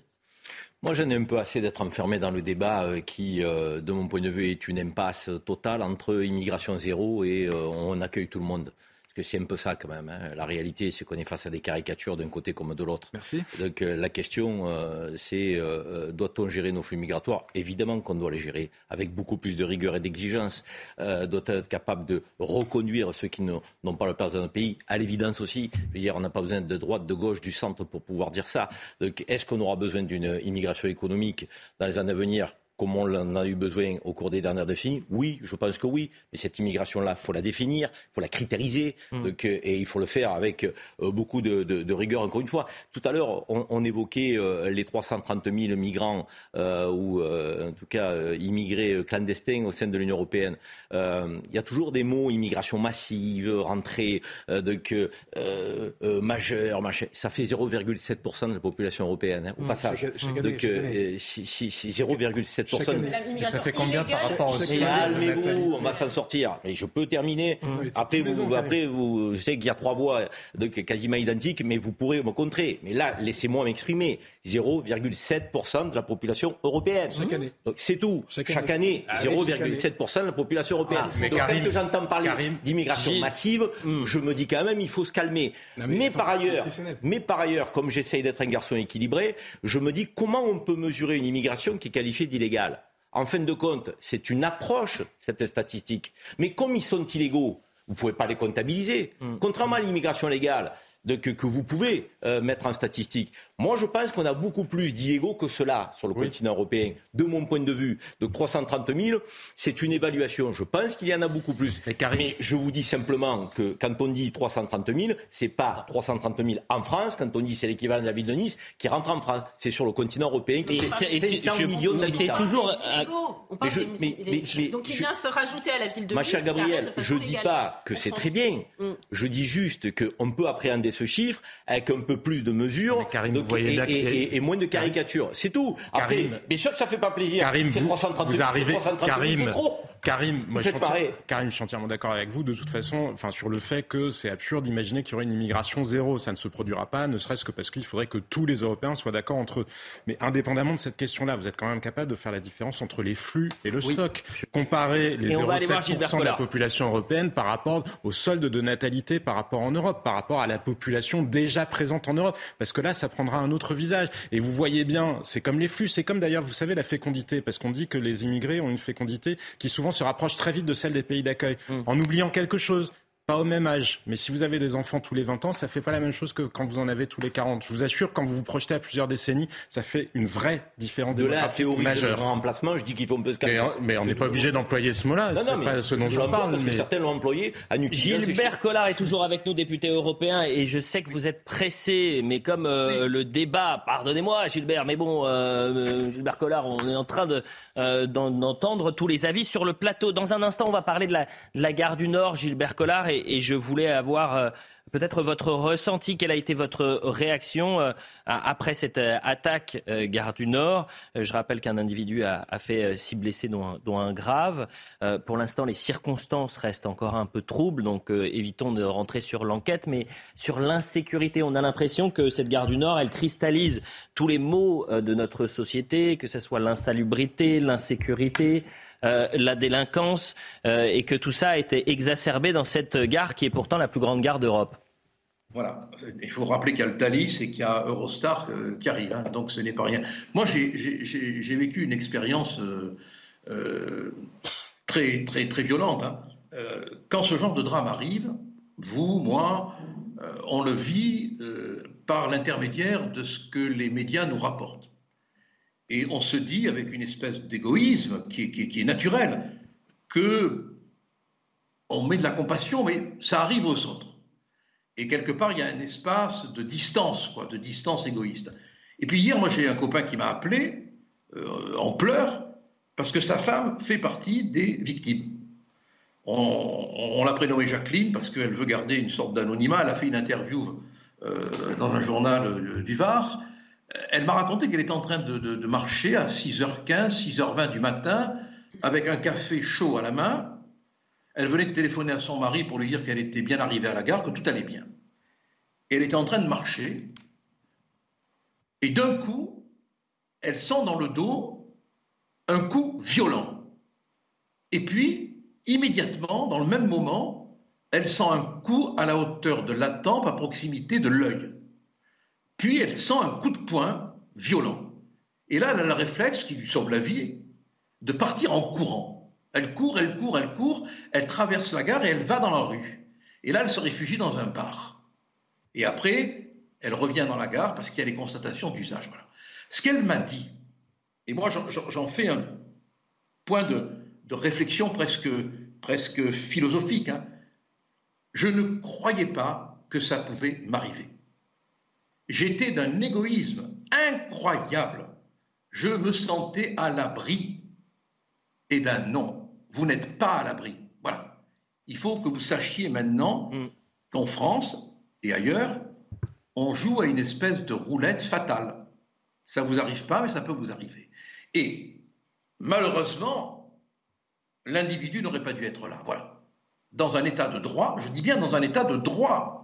Moi, j'en ai un peu assez d'être enfermé dans le débat euh, qui, euh, de mon point de vue, est une impasse totale entre immigration zéro et euh, on accueille tout le monde. Que c'est un peu ça quand même. Hein. La réalité, c'est qu'on est face à des caricatures d'un côté comme de l'autre. Merci. Donc euh, la question, euh, c'est euh, doit-on gérer nos flux migratoires? Évidemment qu'on doit les gérer avec beaucoup plus de rigueur et d'exigence. doit-on être capable de reconduire ceux qui n'ont pas le place dans notre pays? À l'évidence aussi. Je veux dire, on n'a pas besoin de droite, de gauche, du centre pour pouvoir dire ça. Donc est-ce qu'on aura besoin d'une immigration économique dans les années à venir? Comme on en a eu besoin au cours des dernières décennies Oui, je pense que oui. Mais cette immigration-là, il faut la définir, il faut la critériser, mmh. et il faut le faire avec euh, beaucoup de, rigueur, encore une fois. Tout à l'heure, on, évoquait euh, les 330 000 migrants, euh, ou en tout cas immigrés clandestins au sein de l'Union européenne. il y a toujours des mots, immigration massive, rentrée donc, majeure, machin. Ça fait 0,7% de la population européenne, hein, au mmh. passage. donc, 0,7 ça fait combien par rapport au Calmez-vous, on va s'en sortir. Et je peux terminer. après, vous, après vous, je sais qu'il y a trois voix quasiment identiques, mais vous pourrez me contrer. Mais là, laissez-moi m'exprimer. 0,7% de la population européenne. Chaque année. Donc c'est tout. Chaque, année, 0,7% de la population européenne. Ah, Donc quand j'entends parler d'immigration massive, hmm. je me dis quand même, il faut se calmer. mais, par ailleurs, mais par ailleurs, comme j'essaye d'être un garçon équilibré, je me dis comment on peut mesurer une immigration qui est qualifiée d'illégale? En fin de compte, c'est une approche, cette statistique. Mais comme ils sont illégaux, vous ne pouvez pas les comptabiliser. Hmm. Contrairement à l'immigration légale, que, vous pouvez euh, mettre en statistique. Moi, je pense qu'on a beaucoup plus d'illégaux que cela sur le continent européen, de mon point de vue. De 330 000, c'est une évaluation. Je pense qu'il y en a beaucoup plus. Mais, je vous dis simplement que quand on dit 330 000, c'est pas 330 000 en France. Quand on dit c'est l'équivalent de la ville de Nice qui rentre en France, c'est sur le continent européen qui est 100 millions d'habitants. C'est toujours. Donc il vient se rajouter à la ville de Nice. Ma chère Gabrielle, je ne dis pas que c'est très bien. Mm. Je dis juste qu'on peut appréhender ce chiffre avec un peu plus de mesures et, moins de caricatures. C'est tout. Après, bien sûr que ça fait pas plaisir. Karim, vous, vous arrivez. Karim, Karim, moi, je Karim, je suis entièrement d'accord avec vous. De toute façon, enfin, sur le fait que c'est absurde d'imaginer qu'il y aurait une immigration zéro. Ça ne se produira pas, ne serait-ce que parce qu'il faudrait que tous les Européens soient d'accord entre eux. Mais indépendamment de cette question-là, vous êtes quand même capable de faire la différence entre les flux et le stock. Comparer les 0,7% de la population européenne par rapport au solde de natalité par rapport en Europe, par rapport à la population déjà présente en Europe. Parce que là, ça prendra un autre visage. Et vous voyez bien, c'est comme les flux. C'est comme d'ailleurs, vous savez, la fécondité. Parce qu'on dit que les immigrés ont une fécondité qui souvent se rapproche très vite de celle des pays d'accueil, mmh. en oubliant quelque chose pas au même âge. Mais si vous avez des enfants tous les 20 ans, ça fait pas la même chose que quand vous en avez tous les 40. Je vous assure, quand vous vous projetez à plusieurs décennies, ça fait une vraie différence de la théorie majeure. De remplacement, je dis qu'il faut un peu se calmer. Mais, on n'est pas obligé d'employer ce mot-là. C'est pas ce dont je parle. Parce mais... que certains l'ont employé à Gilbert Collard est toujours avec nous, député européen, et je sais que vous êtes pressé, mais comme euh, le débat, pardonnez-moi Gilbert, mais bon, euh, euh, Gilbert Collard, on est en train d'entendre tous les avis sur le plateau. Dans un instant, on va parler de la, de la gare du Nord, Gilbert Collard, et, et je voulais avoir euh, peut-être votre ressenti, quelle a été votre réaction euh, après cette euh, attaque gare du Nord? Je rappelle qu'un individu a, fait six blessés, dont un, grave. pour l'instant, les circonstances restent encore un peu troubles, donc évitons de rentrer sur l'enquête. Mais sur l'insécurité, on a l'impression que cette gare du Nord, elle cristallise tous les maux de notre société, que ce soit l'insalubrité, l'insécurité, la délinquance euh, et que tout ça a été exacerbé dans cette gare qui est pourtant la plus grande gare d'Europe. Voilà, il faut rappeler qu'il y a le Thalys et qu'il y a Eurostar euh, qui arrive, hein. donc ce n'est pas rien. Moi, j'ai vécu une expérience très, très, très violente. Hein. quand ce genre de drame arrive, vous, moi, on le vit par l'intermédiaire de ce que les médias nous rapportent. Et on se dit, avec une espèce d'égoïsme qui, est naturel, que on met de la compassion, mais ça arrive aux autres. Et quelque part, il y a un espace de distance, quoi, de distance égoïste. Et puis hier, moi, j'ai un copain qui m'a appelé euh, en pleurs parce que sa femme fait partie des victimes. On, l'a prénommée Jacqueline parce qu'elle veut garder une sorte d'anonymat. Elle a fait une interview euh, dans un journal euh, du Var elle m'a raconté qu'elle était en train de, marcher à 6h15, 6h20 du matin, avec un café chaud à la main. Elle venait de téléphoner à son mari pour lui dire qu'elle était bien arrivée à la gare, que tout allait bien. Et elle était en train de marcher. Et d'un coup, elle sent dans le dos un coup violent. Et puis, immédiatement, dans le même moment, elle sent un coup à la hauteur de la tempe à proximité de l'œil. Puis elle sent un coup de poing violent. Et là, elle a le réflexe qui lui sauve la vie de partir en courant. Elle court, elle court, elle court, elle traverse la gare et elle va dans la rue. Et là, elle se réfugie dans un bar. Et après, elle revient dans la gare parce qu'il y a les constatations d'usage. Ce qu'elle m'a dit, et moi j'en fais un point de, réflexion presque, presque philosophique, hein. je ne croyais pas que ça pouvait m'arriver. J'étais d'un égoïsme incroyable. Je me sentais à l'abri. Eh bien non, vous n'êtes pas à l'abri. Voilà. Il faut que vous sachiez maintenant mm. qu'en France et ailleurs, on joue à une espèce de roulette fatale. Ça ne vous arrive pas, mais ça peut vous arriver. Et malheureusement, l'individu n'aurait pas dû être là. Voilà. Dans un état de droit, je dis bien dans un état de droit,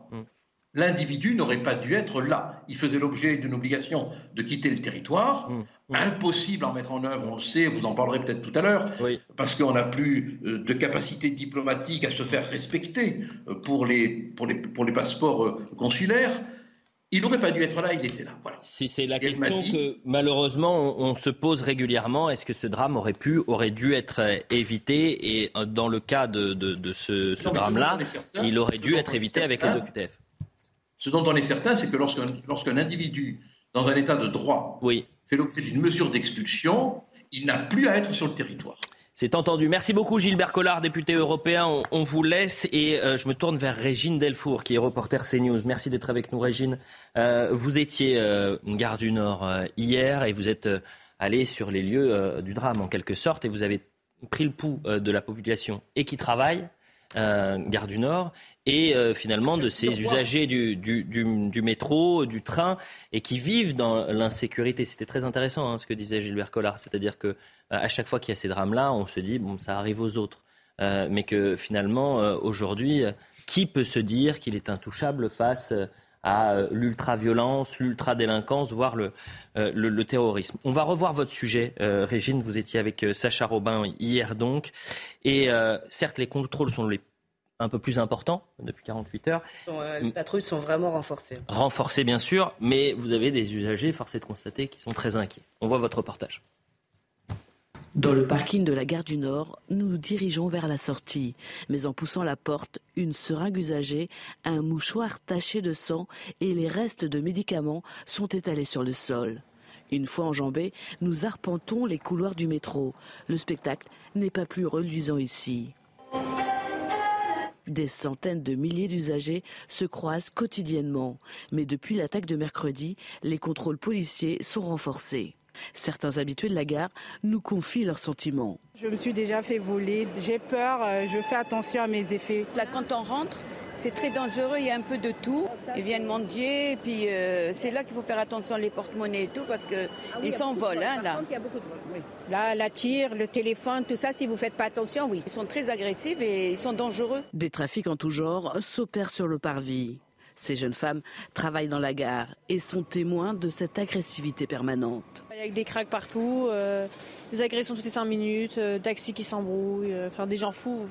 l'individu n'aurait pas dû être là. Il faisait l'objet d'une obligation de quitter le territoire. Mmh, mmh. Impossible à mettre en œuvre, on le sait, vous en parlerez peut-être tout à l'heure, parce qu'on n'a plus euh, de capacité diplomatique à se faire respecter euh, pour les, pour les, pour les passeports euh, consulaires. Il n'aurait pas dû être là, il était là. Voilà. Si c'est la question que malheureusement on, se pose régulièrement, est-ce que ce drame aurait pu, aurait dû être évité? Et dans le cas de, de, ce, ce drame-là, il aurait dû être évité avec les OQTF. Ce dont on est certain, c'est que lorsqu'un individu, dans un état de droit, fait l'objet d'une mesure d'expulsion, il n'a plus à être sur le territoire. C'est entendu. Merci beaucoup Gilbert Collard, député européen. On, vous laisse et euh, je me tourne vers Régine Delfour, qui est reporter CNews. Merci d'être avec nous, Régine. Euh, vous étiez euh, gare du Nord hier et vous êtes allé sur les lieux du drame en quelque sorte et vous avez pris le pouls de la population et qui travaille euh, gare du Nord, et euh, finalement de ces usagers du, métro, du train, et qui vivent dans l'insécurité. C'était très intéressant hein, ce que disait Gilbert Collard, c'est-à-dire que euh, à chaque fois qu'il y a ces drames-là, on se dit bon, ça arrive aux autres, mais que finalement aujourd'hui, qui peut se dire qu'il est intouchable face à l'ultra-violence, l'ultra-délinquance, voire le, le, terrorisme. On va revoir votre sujet, Régine. Vous étiez avec Sacha Robin hier donc. Et certes, les contrôles sont les un peu plus importants depuis 48 heures. les patrouilles sont vraiment renforcées. Renforcées, bien sûr, mais vous avez des usagers, forcés de constater, qui sont très inquiets. On voit votre reportage. Dans le parking de la gare du Nord, nous nous dirigeons vers la sortie. Mais en poussant la porte, une seringue usagée, un mouchoir taché de sang et les restes de médicaments sont étalés sur le sol. Une fois enjambés, nous arpentons les couloirs du métro. Le spectacle n'est pas plus reluisant ici. Des centaines de milliers d'usagers se croisent quotidiennement. Mais depuis l'attaque de mercredi, les contrôles policiers sont renforcés. Certains habitués de la gare nous confient leurs sentiments. Je me suis déjà fait voler, j'ai peur, euh, je fais attention à mes effets. Là, quand on rentre, c'est très dangereux, il y a un peu de tout. Ils viennent mendier, et puis euh, c'est là qu'il faut faire attention les porte-monnaies et tout, parce qu'ils ah s'envolent. Hein, là. Il y a beaucoup de Là, la tire, le téléphone, tout ça, si vous ne faites pas attention, oui. Ils sont très agressifs et ils sont dangereux. Des trafics en tout genre s'opèrent sur le parvis. Ces jeunes femmes travaillent dans la gare et sont témoins de cette agressivité permanente. Il y a des craques partout, euh, des agressions toutes les cinq minutes, euh, taxis qui s'embrouillent, enfin des gens fous.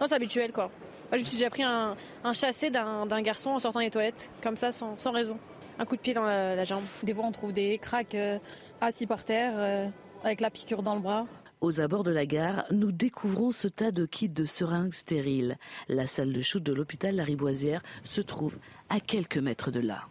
Non, c'est habituel quoi je me suis déjà pris un, chassé d'un garçon en sortant des toilettes, comme ça, sans, raison. Un coup de pied dans la, jambe. Des fois, on trouve des craques euh, assis par terre, euh, avec la piqûre dans le bras. Aux abords de la gare, nous découvrons ce tas de kits de seringues stériles. La salle de shoot de l'hôpital Lariboisière se trouve à quelques mètres de là.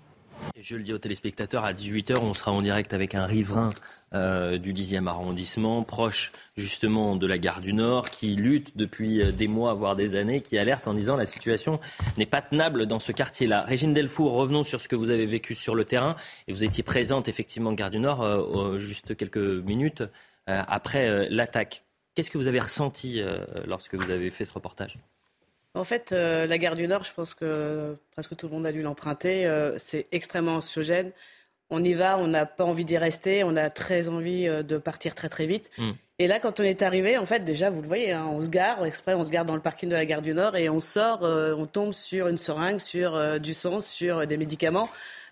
je le dis aux téléspectateurs, à 18h, on sera en direct avec un riverain euh, du 10e arrondissement, proche justement de la gare du Nord, qui lutte depuis euh, des mois, voire des années, qui alerte en disant la situation n'est pas tenable dans ce quartier-là. Régine Delfour, revenons sur ce que vous avez vécu sur le terrain. Et vous étiez présente effectivement gare du Nord euh, juste quelques minutes après l'attaque. Qu'est-ce que vous avez ressenti lorsque vous avez fait ce reportage? En fait, la gare du Nord, je pense que presque tout le monde a dû l'emprunter. c'est extrêmement anxiogène on y va, on n'a pas envie d'y rester, on a très envie euh, de partir très très vite. Mm. Et là, quand on est arrivé, en fait, déjà, vous le voyez, hein, on se gare, exprès, on se gare dans le parking de la gare du Nord et on sort, euh, on tombe sur une seringue, sur euh, du sang, sur des médicaments.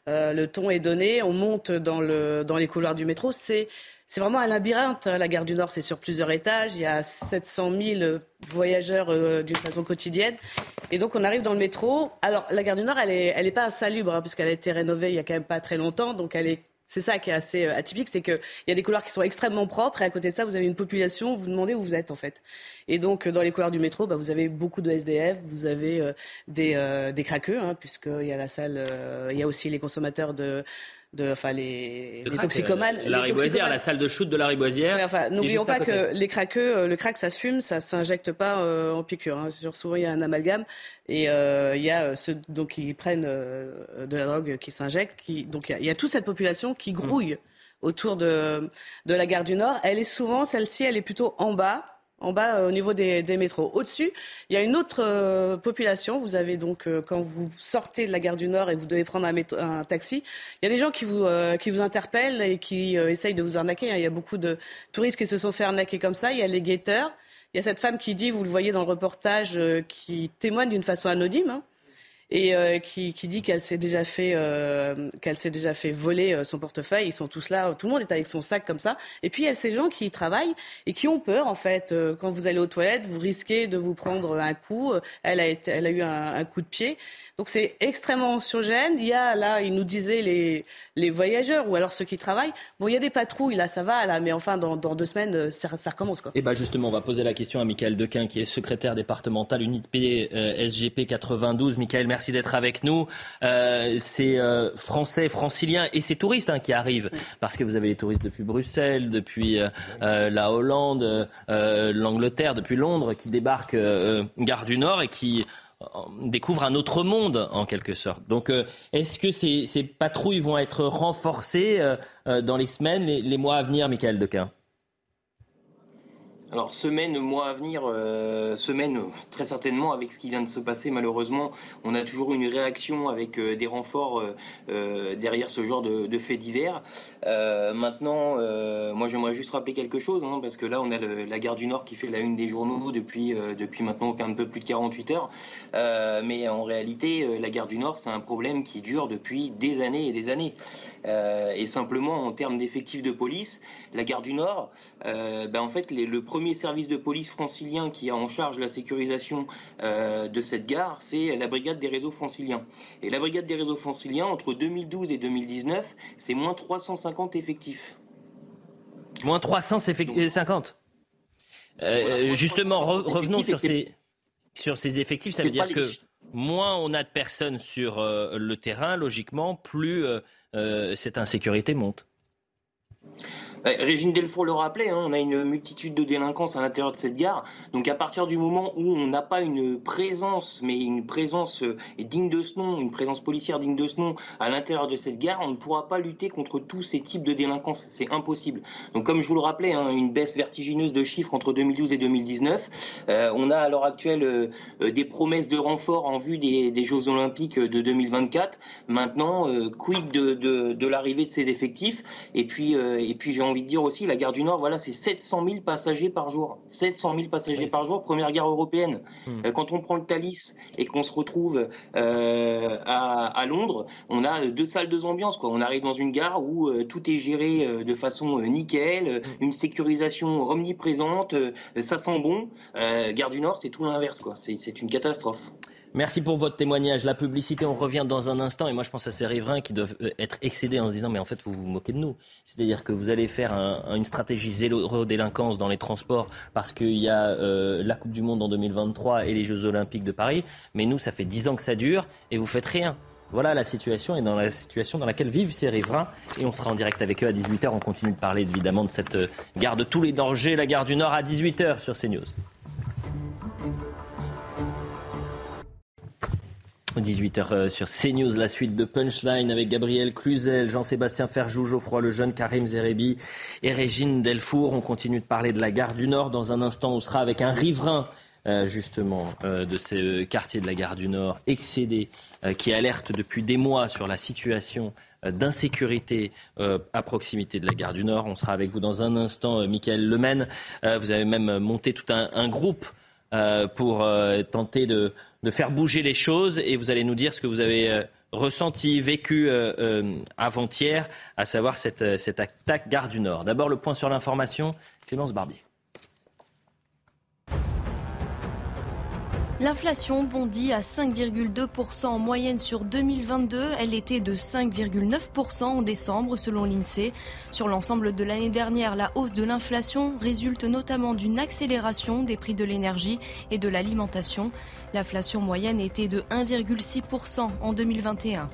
le ton est donné, on monte dans, le, dans les couloirs du métro. C'est c'est vraiment un labyrinthe. Hein, la gare du Nord, c'est sur plusieurs étages. Il y a 700 000 voyageurs euh, d'une façon quotidienne. Et donc, on arrive dans le métro. Alors, la gare du Nord, elle n'est elle est pas insalubre, hein, puisqu'elle a été rénovée il y a quand même pas très longtemps. Donc, c'est ça qui est assez euh, atypique, c'est qu'il y a des couloirs qui sont extrêmement propres et à côté de ça, vous avez une population, vous vous demandez où vous êtes en fait. Et donc dans les couloirs du métro, bah, vous avez beaucoup de SDF, vous avez euh, des, euh, des craqueux, hein, puisqu'il y a la salle, il y a aussi les consommateurs de de, enfin les, les toxicomanes. La Riboisière, la salle de shoot de la Riboisière. enfin, n'oublions pas que les craqueux, euh, le crack, ça se fume, ça s'injecte pas euh, en piqûre. Hein. Souvent, il y a un amalgame et euh, il y a ceux donc qui prennent de la drogue qui s'injectent. Qui, donc il y, a, toute cette population qui grouille autour de, de la gare du Nord. Elle est souvent, celle-ci, elle est plutôt en bas en bas euh, au niveau des, métros. Au-dessus, il y a une autre euh, population. Vous avez donc, euh, quand vous sortez de la gare du Nord et vous devez prendre un, taxi, il y a des gens qui vous, qui vous interpellent et qui essayent de vous arnaquer. Hein. Il y a beaucoup de touristes qui se sont fait arnaquer comme ça. Il y a les guetteurs. Il y a cette femme qui dit, vous le voyez dans le reportage, qui témoigne d'une façon anonyme. Hein et euh, qui, dit qu'elle s'est déjà fait euh, qu'elle s'est déjà fait voler euh, son portefeuille. Ils sont tous là, tout le monde est avec son sac comme ça. Et puis il y a ces gens qui travaillent et qui ont peur en fait. quand vous allez aux toilettes, vous risquez de vous prendre un coup. Elle a été, elle a eu un coup de pied. Donc c'est extrêmement anxiogène. Il y a là, il nous disait les, les voyageurs ou alors ceux qui travaillent. Bon, il y a des patrouilles, là ça va, là, mais enfin dans, dans deux semaines, ça, ça recommence. Quoi. Et eh bien justement, on va poser la question à Michael Dequin, qui est secrétaire départemental unité euh, SGP 92. Michael, merci d'être avec nous. Euh, c'est euh, français, franciliens et c'est touristes hein, qui arrivent, parce que vous avez les touristes depuis Bruxelles, depuis euh, la Hollande, l'Angleterre, depuis Londres, qui débarquent Gare du Nord et qui découvre un autre monde en quelque sorte. Donc euh, est-ce que ces, ces, patrouilles vont être renforcées euh, euh, dans les semaines, les, les mois à venir, Michael Dequin? Alors semaine, mois à venir, euh, semaine très certainement avec ce qui vient de se passer malheureusement, on a toujours une réaction avec euh, des renforts euh, derrière ce genre de, faits divers. maintenant, moi j'aimerais juste rappeler quelque chose hein, parce que là on a la gare du Nord qui fait la une des journaux depuis depuis maintenant un peu plus de 48 heures, mais en réalité la gare du Nord c'est un problème qui dure depuis des années et des années. et simplement en termes d'effectifs de police, la gare du Nord, ben, en fait le premier premier service de police francilien qui a en charge la sécurisation euh, de cette gare, c'est la brigade des réseaux franciliens. Et la brigade des réseaux franciliens, entre 2012 et 2019, c'est moins 350 effectifs. Moins 350 euh, Justement, revenons sur ces, sur ces effectifs. Ça veut dire que moins on a de personnes sur euh, le terrain, logiquement, plus cette insécurité monte. Bah, Régine Delfour le rappelait, hein, on a une multitude de délinquances à l'intérieur de cette gare. Donc à partir du moment où on n'a pas une présence, mais une présence euh, digne de ce nom, une présence policière digne de ce nom à l'intérieur de cette gare, on ne pourra pas lutter contre tous ces types de délinquance. C'est impossible. Donc comme je vous le rappelais, hein, une baisse vertigineuse de chiffres entre 2012 et 2019. Euh, on a à l'heure actuelle euh, des promesses de renfort en vue des, Jeux Olympiques de 2024. Maintenant, quid de, de, l'arrivée de ces effectifs? Et puis, et puis j'ai envie de dire aussi, la gare du Nord, voilà, c'est 700 000 passagers par jour. 700 000 passagers par jour, première gare européenne. Hmm. Euh, quand on prend le Thalys et qu'on se retrouve euh, à, Londres, on a deux salles, deux ambiances. Quoi. On arrive dans une gare où euh, tout est géré de façon nickel, hmm. une sécurisation omniprésente, ça sent bon. gare du Nord, c'est tout l'inverse. C'est une catastrophe. Merci pour votre témoignage. La publicité, on revient dans un instant. Et moi, je pense à ces riverains qui doivent euh, être excédés en se disant, mais en fait, vous vous moquez de nous. C'est-à-dire que vous allez faire une stratégie zéro délinquance dans les transports parce qu'il y a euh, la Coupe du Monde en 2023 et les Jeux Olympiques de Paris. Mais nous, ça fait dix ans que ça dure et vous faites rien. Voilà la situation et dans la situation dans laquelle vivent ces riverains. Et on sera en direct avec eux à 18h. On continue de parler évidemment de cette euh, gare de tous les dangers, la gare du Nord à 18h sur CNews. 18h euh, sur CNews, la suite de Punchline avec Gabriel Cluzel, Jean-Sébastien Ferjou, Geoffroy Lejeune, Karim Zerebi et Régine Delfour. On continue de parler de la gare du Nord. Dans un instant, on sera avec un riverain euh, justement euh, de ces quartiers de la gare du Nord excédé qui alerte depuis des mois sur la situation d'insécurité à proximité de la gare du Nord. On sera avec vous dans un instant, Michael Lemaine. vous avez même monté tout un groupe pour tenter de, de faire bouger les choses et vous allez nous dire ce que vous avez euh, ressenti, vécu avant-hier, à savoir cette, cette attaque gare du Nord. D'abord, le point sur l'information, Clémence Barbier. L'inflation bondit à 5,2% en moyenne sur 2022. Elle était de 5,9% en décembre selon l'INSEE. Sur l'ensemble de l'année dernière, la hausse de l'inflation résulte notamment d'une accélération des prix de l'énergie et de l'alimentation. L'inflation moyenne était de 1,6% en 2021.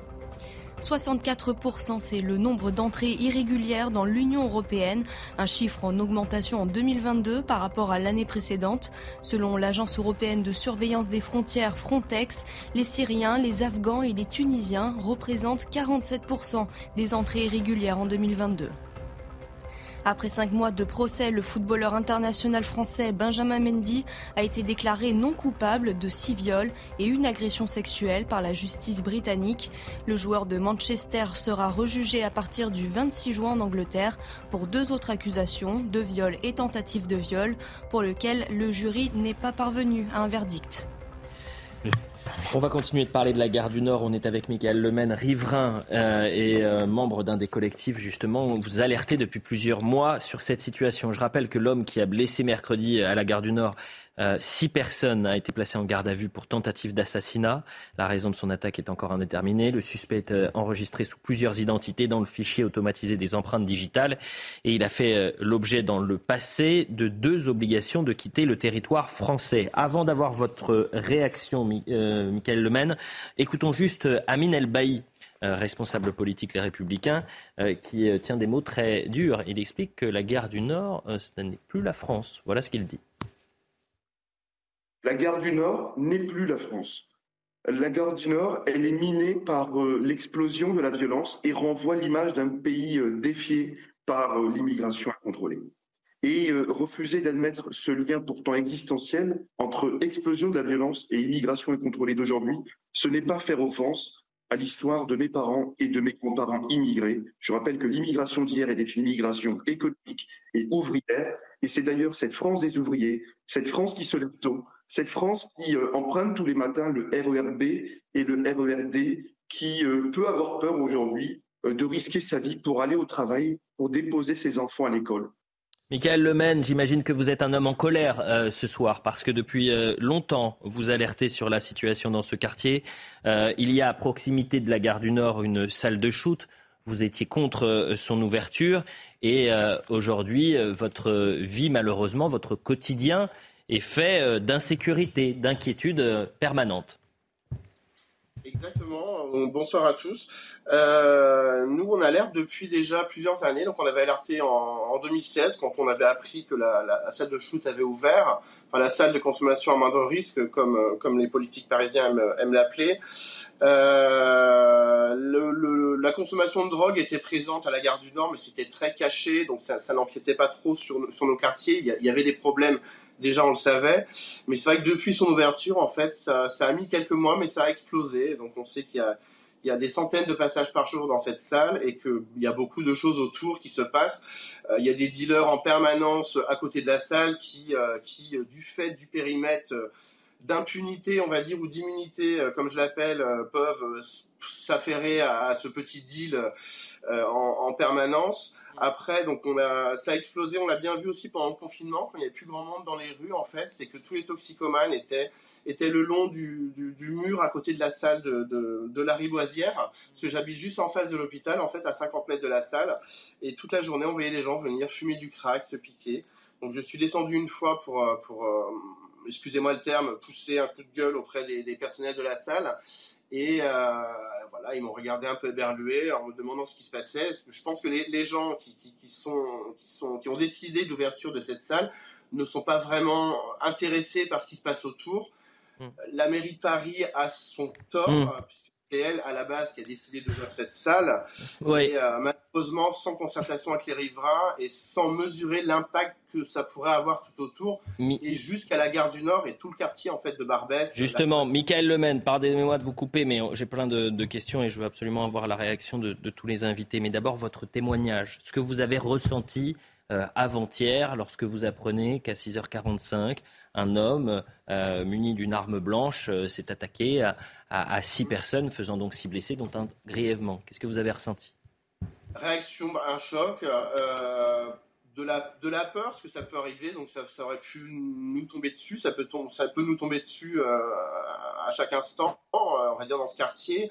64%, c'est le nombre d'entrées irrégulières dans l'Union européenne, un chiffre en augmentation en 2022 par rapport à l'année précédente. Selon l'Agence européenne de surveillance des frontières Frontex, les Syriens, les Afghans et les Tunisiens représentent 47% des entrées irrégulières en 2022. Après cinq mois de procès, le footballeur international français Benjamin Mendy a été déclaré non coupable de six viols et une agression sexuelle par la justice britannique. Le joueur de Manchester sera rejugé à partir du 26 juin en Angleterre pour deux autres accusations, de viol et tentative de viol, pour lequel le jury n'est pas parvenu à un verdict. On va continuer de parler de la gare du Nord. On est avec Michael Lemaine, riverain euh, et euh, membre d'un des collectifs, justement. Vous alertez depuis plusieurs mois sur cette situation. Je rappelle que l'homme qui a blessé mercredi à la gare du Nord euh, six personnes ont été placées en garde à vue pour tentative d'assassinat. La raison de son attaque est encore indéterminée. Le suspect est euh, enregistré sous plusieurs identités dans le fichier automatisé des empreintes digitales et il a fait euh, l'objet dans le passé de deux obligations de quitter le territoire français. Avant d'avoir votre réaction, Michael Lemaine, écoutons juste Amin El Bailly responsable politique Les Républicains, qui tient des mots très durs. Il explique que la guerre du Nord, ce n'est plus la France. Voilà ce qu'il dit. La gare du Nord n'est plus la France. La gare du Nord, elle est minée par euh, l'explosion de la violence et renvoie l'image d'un pays euh, défié par euh, l'immigration incontrôlée. Et refuser d'admettre ce lien pourtant existentiel entre explosion de la violence et immigration incontrôlée d'aujourd'hui, ce n'est pas faire offense à l'histoire de mes parents et de mes grands-parents immigrés. Je rappelle que l'immigration d'hier était une immigration économique et ouvrière, et c'est d'ailleurs cette France des ouvriers, cette France qui se lève tôt, cette France qui euh, emprunte tous les matins le RERB et le RERD, qui euh, peut avoir peur aujourd'hui euh, de risquer sa vie pour aller au travail, pour déposer ses enfants à l'école. Michael Lemaine, j'imagine que vous êtes un homme en colère ce soir parce que depuis longtemps vous alertez sur la situation dans ce quartier. il y a à proximité de la gare du Nord une salle de shoot. Vous étiez contre son ouverture et aujourd'hui votre vie malheureusement, votre quotidien est fait euh, d'insécurité, d'inquiétude euh, permanente. Exactement. Euh, bonsoir à tous. Nous, on alerte depuis déjà plusieurs années. Donc, on avait alerté en, 2016 quand on avait appris que la, salle de shoot avait ouvert, enfin la salle de consommation à moindre risque, comme comme les politiques parisiens aiment, l'appeler. La consommation de drogue était présente à la gare du Nord, mais c'était très caché, donc ça, n'empiétait pas trop sur nos quartiers. Il y, avait des problèmes déjà on le savait. Mais c'est vrai que depuis son ouverture, en fait, ça, a mis quelques mois, mais ça a explosé. Donc on sait qu'il y a, des centaines de passages par jour dans cette salle et qu'il y a beaucoup de choses autour qui se passent. Euh, il y a des dealers en permanence à côté de la salle qui, euh, qui euh, du fait du périmètre d'impunité, on va dire, ou d'immunité, comme je l'appelle, peuvent s'affairer à, ce petit deal en permanence. Après, donc on a, ça a explosé, on l'a bien vu aussi pendant le confinement, quand il n'y avait plus grand monde dans les rues, en fait, c'est que tous les toxicomanes étaient, étaient le long du, du, mur à côté de la salle de, de, de la Riboisière, parce que j'habite juste en face de l'hôpital, en fait, à 50 mètres de la salle, et toute la journée, on voyait les gens venir fumer du crack, se piquer. Donc je suis descendu une fois pour, euh, pour euh, excusez-moi le terme, pousser un coup de gueule auprès des, des personnels de la salle. Et euh, voilà, ils m'ont regardé un peu éberlué en me demandant ce qui se passait. Je pense que les, gens qui, sont, qui, sont, qui ont décidé d'ouverture de cette salle ne sont pas vraiment intéressés par ce qui se passe autour. Hmm. La mairie de Paris a son tort, hmm. euh, c'est elle à la base qui a décidé d'ouvrir cette salle. Et euh, malheureusement, sans concertation avec les riverains et sans mesurer l'impact que ça pourrait avoir tout autour, et jusqu'à la gare du Nord et tout le quartier en fait de Barbès. Justement, Michael Lemaine, pardonnez-moi de vous couper, mais j'ai plein de, questions et je veux absolument avoir la réaction de, tous les invités. Mais d'abord, votre témoignage, ce que vous avez ressenti avant-hier lorsque vous apprenez qu'à 6h45, un homme muni d'une arme blanche s'est attaqué à, six personnes, faisant donc six blessés, dont un grièvement. Qu'est-ce que vous avez ressenti? Réaction, un choc de la, de la peur, parce que ça peut arriver, donc ça, ça aurait pu nous tomber dessus, ça peut, ça peut nous tomber dessus euh, à chaque instant, euh, on va dire dans ce quartier,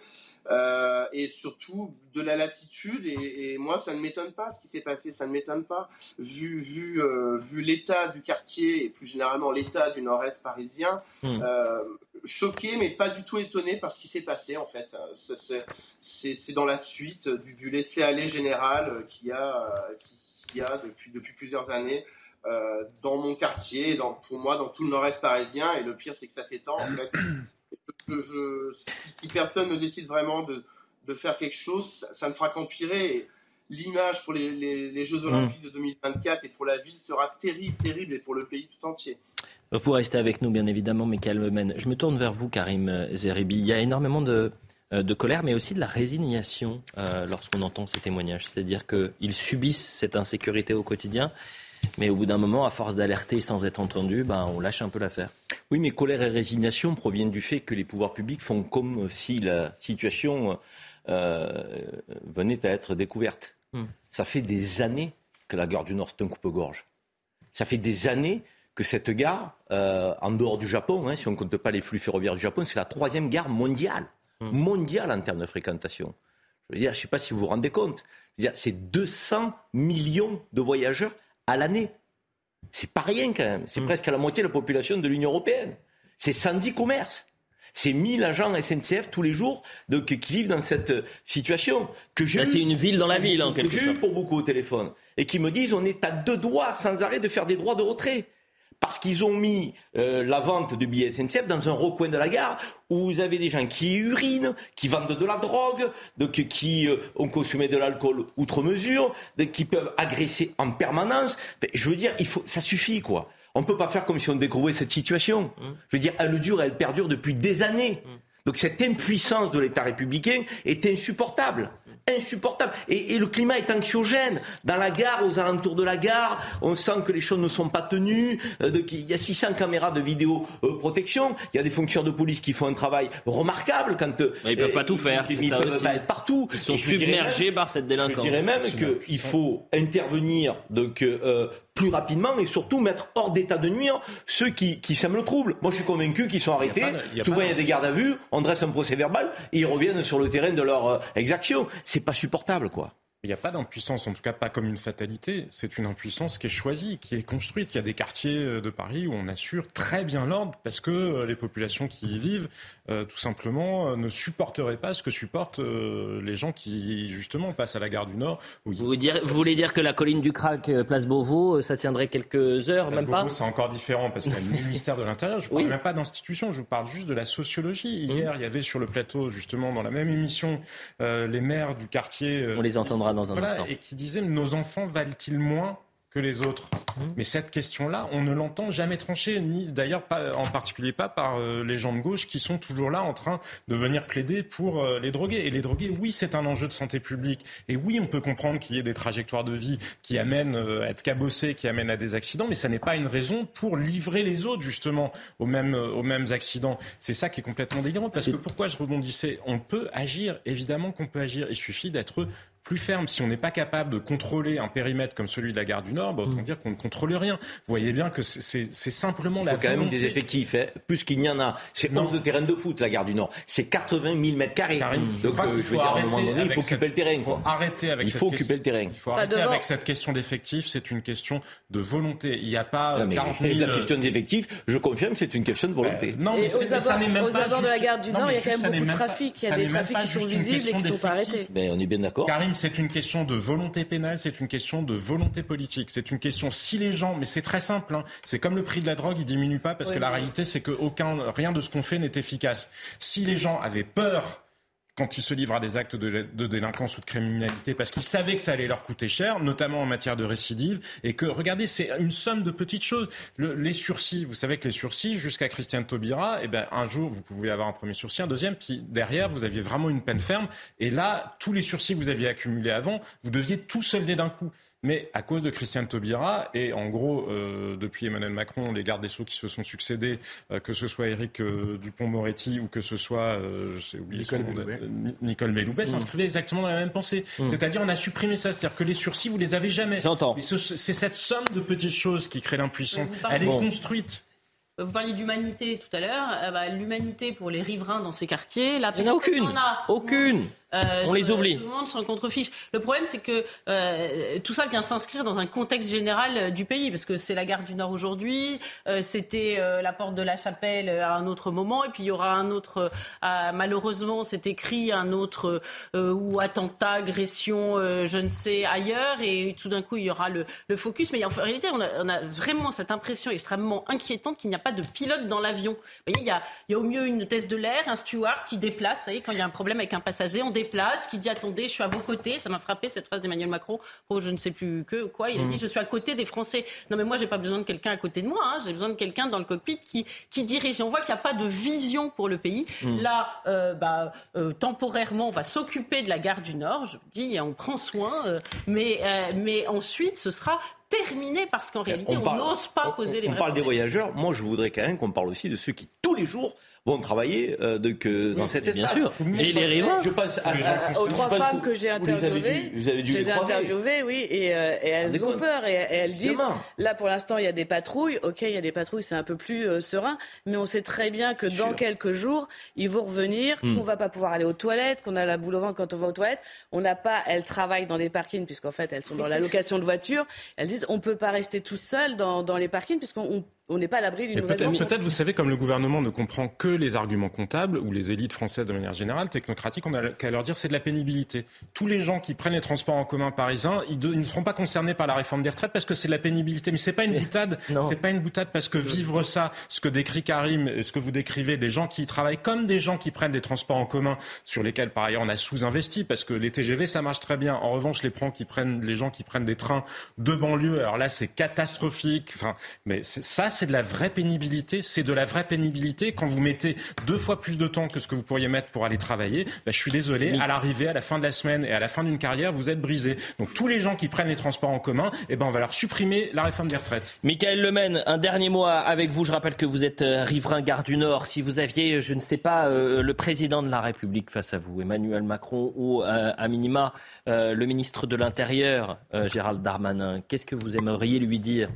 euh, et surtout de la lassitude, et, moi ça ne m'étonne pas ce qui s'est passé, ça ne m'étonne pas, vu, vu, vu l'état du quartier, et plus généralement l'état du nord-est parisien, hmm. choqué, mais pas du tout étonné par ce qui s'est passé en fait. C'est dans la suite du, du laisser-aller général qui a... Qui, qu'il y a depuis, depuis plusieurs années euh, dans mon quartier, dans, pour moi, dans tout le nord-est parisien. Et le pire, c'est que ça s'étend. En fait. je, si, personne ne décide vraiment de, de faire quelque chose, ça, ne fera qu'empirer. L'image pour les, les, Jeux Olympiques de 2024 et pour la ville sera terrible, terrible, et pour le pays tout entier. Vous restez avec nous, bien évidemment, Michael Memen. Je me tourne vers vous, Karim Zeribi. Il y a énormément de, de colère, mais aussi de la résignation euh, lorsqu'on entend ces témoignages. C'est-à-dire qu'ils subissent cette insécurité au quotidien, mais au bout d'un moment, à force d'alerter sans être entendu, ben, on lâche un peu l'affaire. Oui, mais colère et résignation proviennent du fait que les pouvoirs publics font comme si la situation euh, venait à être découverte. Hmm. Ça fait des années que la gare du Nord, c'est un coupe-gorge. Ça fait des années que cette gare, en dehors du Japon, hein, si on ne compte pas les flux ferroviaires du Japon, c'est la troisième gare mondiale. Hum. mondial en termes de fréquentation. Je veux dire, je ne sais pas si vous vous rendez compte. C'est 200 millions de voyageurs à l'année. C'est pas rien quand même. C'est hum. presque à la moitié de la population de l'Union européenne. C'est 110 commerces. C'est 1000 agents SNCF tous les jours qui vivent dans cette situation. Que j'ai C'est une ville dans la ville, en quelque sorte. J'ai eu pour beaucoup au téléphone. Et qui me disent on est à deux doigts sans arrêt de faire des droits de retrait parce qu'ils ont mis euh, la vente de billets SNCF dans un recoin de la gare où vous avez des gens qui urinent, qui vendent de la drogue, qui euh, ont consommé de l'alcool outre mesure, qui peuvent agresser en permanence. je veux dire, il faut, ça suffit quoi. On ne peut pas faire comme si on découvrait cette situation. Mmh. Je veux dire, elle dure, elle perdure depuis des années. Mmh. Donc cette impuissance de l'État républicain est insupportable insupportable. Et, le climat est anxiogène. Dans la gare, aux alentours de la gare, on sent que les choses ne sont pas tenues. Euh, il y a 600 caméras de vidéoprotection. Euh, il y a des fonctionnaires de police qui font un travail remarquable quand. Euh, ils peuvent pas tout faire. Ils, ça peuvent pas être partout. Ils sont submergés par cette délinquance. Je dirais même qu'il faut intervenir donc plus rapidement et surtout mettre hors d'état de nuire ceux qui, qui sèment le trouble. Moi, je suis convaincu qu'ils sont arrêtés. Souvent, il y a des gardes à vue, on dresse un procès verbal et ils reviennent sur le terrain de leur euh, exaction. C'est pas supportable, quoi. Il n'y a pas d'impuissance, en tout cas pas comme une fatalité. C'est une impuissance qui est choisie, qui est construite. Il y a des quartiers euh, de Paris où on assure très bien l'ordre parce que euh, les populations qui y vivent, euh, tout simplement, ne supporteraient pas ce que supportent les gens qui, justement, passent à la gare du Nord. Vous, vous, voulez dire que la colline du Crac, place Beauvau, ça tiendrait quelques heures, même pas c'est encore différent parce qu'il y a le ministère de l'Intérieur. Je ne parle même pas d'institution, je vous parle juste de la sociologie. Hier, il y avait sur le plateau, justement, dans la même émission, les maires du quartier. on les entendra dans un instant. Et qui disait nos enfants valent-ils moins que les autres. Mmh. Mais cette question-là, on ne l'entend jamais trancher, ni d'ailleurs pas, en particulier pas par euh, les gens de gauche qui sont toujours là en train de venir plaider pour euh, les drogués. Et les drogués, oui, c'est un enjeu de santé publique. Et oui, on peut comprendre qu'il y ait des trajectoires de vie qui amènent euh, à être cabossés, qui amènent à des accidents, mais ça n'est pas une raison pour livrer les autres justement aux mêmes, aux mêmes accidents. C'est ça qui est complètement délirant. Parce que pourquoi je rebondissais? On peut agir, évidemment qu'on peut agir. Il suffit d'être plus ferme. Si on n'est pas capable de contrôler un périmètre comme celui de la gare du Nord, bah, autant mm. dire qu'on ne contrôle rien. Vous voyez bien que c'est simplement la. Il faut quand même des effectifs, hein. plus qu'il n'y en a. C'est 11 de terrain de foot, la gare du Nord. C'est 80 000 mètres carrés. Donc, euh, je veux dire, à un moment donné, il faut occuper le terrain. Il faut arrêter avec il faut occuper le terrain. Il faut arrêter avec cette question d'effectifs. C'est une question de volonté. Il n'y a pas 40 000... La question d'effectifs, je confirme que c'est une question de volonté. non, mais ça n'est même pas. Aux abords de la gare du Nord, il y a quand même beaucoup de trafic. Il y a des trafics qui sont visibles et qui ne sont pas arrêtés. Mais on est bien d'accord. Karim, c'est une question de volonté pénale, c'est une question de volonté politique. C'est une question si les gens, mais c'est très simple, hein, c'est comme le prix de la drogue, il diminue pas parce que la réalité c'est que aucun, rien de ce qu'on fait n'est efficace. Si les gens avaient peur quand ils se livrent à des actes de, délinquance ou de criminalité parce qu'ils savaient que ça allait leur coûter cher, notamment en matière de récidive, et que, regardez, c'est une somme de petites choses. les sursis, vous savez que les sursis, jusqu'à Christiane Taubira, eh ben, un jour, vous pouvez avoir un premier sursis, un deuxième, puis derrière, vous aviez vraiment une peine ferme, et là, tous les sursis que vous aviez accumulés avant, vous deviez tout solder d'un coup. Mais à cause de Christiane Taubira et en gros, depuis Emmanuel Macron, les gardes des Sceaux qui se sont succédés, que ce soit Éric Dupont-Moretti ou que ce soit Nicole. Nicole Belloubet, s'inscrivaient exactement dans la même pensée. C'est-à-dire, on a supprimé ça. C'est-à-dire que les sursis, vous les avez jamais. J'entends. C'est cette somme de petites choses qui crée l'impuissance. Elle est construite. Vous parliez d'humanité tout à l'heure. Euh, bah, l'humanité pour les riverains dans ces quartiers, la Il n'y en a aucune. aucune. Euh, on les oublie. Tout le monde s'en contrefiche. Le problème, c'est que euh, tout ça vient s'inscrire dans un contexte général euh, du pays, parce que c'est la gare du Nord aujourd'hui, c'était la porte de la Chapelle à un autre moment, et puis il y aura un autre, malheureusement, c'est écrit un autre ou attentat, agression, je ne sais, ailleurs, et tout d'un coup, il y aura le, le focus. Mais en réalité, on a, on a, vraiment cette impression extrêmement inquiétante qu'il n'y a pas de pilote dans l'avion. Vous voyez, il y, a, il y a au mieux une hôtesse de l'air, un steward qui déplace, vous voyez, quand il y a un problème avec un passager, on déplace, qui dit attendez, je suis à vos côtés. Ça m'a frappé cette phrase d'Emmanuel Macron. Oh, je ne sais plus que quoi. Il a dit mmh. je suis à côté des Français. Non mais moi j'ai pas besoin de quelqu'un à côté de moi. Hein. J'ai besoin de quelqu'un dans le cockpit qui qui dirige. Et on voit qu'il n'y a pas de vision pour le pays. Mmh. Là, euh, bah, euh, temporairement, on va s'occuper de la gare du Nord. Je dis, on prend soin. Euh, mais mais ensuite, ce sera terminé parce qu'en réalité, on n'ose pas poser les On parle des voyageurs. Moi, je voudrais quand même qu'on parle aussi de ceux qui tous les jours vont travailler euh, donc, dans cet espace. Bien sûr. Et les riverains. Je passe à, à, aux trois femmes que j'ai interviewées. Vous avez dû, je les ai interviewées, oui, et, euh, et elles ont peur et, et elles disent là pour l'instant il y a des patrouilles. Ok, il y a des patrouilles, c'est un peu plus euh, serein, mais on sait très bien que dans quelques jours ils vont revenir, hmm. qu'on va pas pouvoir aller aux toilettes, qu'on a la boule au ventre quand on va aux toilettes. On n'a pas. Elles travaillent dans les parkings puisqu'en fait elles sont dans la location de voitures. Elles disent on peut pas rester tout seul dans, dans les parkings puisqu'on on n'est pas à l'abri d'une Peut-être, peut vous savez, comme le gouvernement ne comprend que les arguments comptables, ou les élites françaises de manière générale, technocratiques, on a qu'à leur dire c'est de la pénibilité. Tous les gens qui prennent les transports en commun parisiens, ils, ne seront pas concernés par la réforme des retraites parce que c'est de la pénibilité. Mais c'est pas une boutade. C'est pas une boutade parce que vivre ça, ce que décrit Karim, et ce que vous décrivez, des gens qui travaillent comme des gens qui prennent des transports en commun, sur lesquels par ailleurs on a sous-investi, parce que les TGV ça marche très bien. En revanche, les, prends qui prennent, les gens qui prennent des trains de banlieue, alors là c'est catastrophique. Enfin, mais ça c'est de la vraie pénibilité c'est de la vraie pénibilité. Quand vous mettez deux fois plus de temps que ce que vous pourriez mettre pour aller travailler, ben, je suis désolé, à l'arrivée, à la fin de la semaine et à la fin d'une carrière, vous êtes brisé. Donc tous les gens qui prennent les transports en commun, eh ben, on va leur supprimer la réforme des retraites. Michael Lemaine, un dernier mot avec vous. Je rappelle que vous êtes euh, riverain Gare du Nord. Si vous aviez, je ne sais pas, euh, le président de la République face à vous, Emmanuel Macron, ou euh, à minima le ministre de l'Intérieur, Gérald Darmanin, qu'est-ce que vous aimeriez lui dire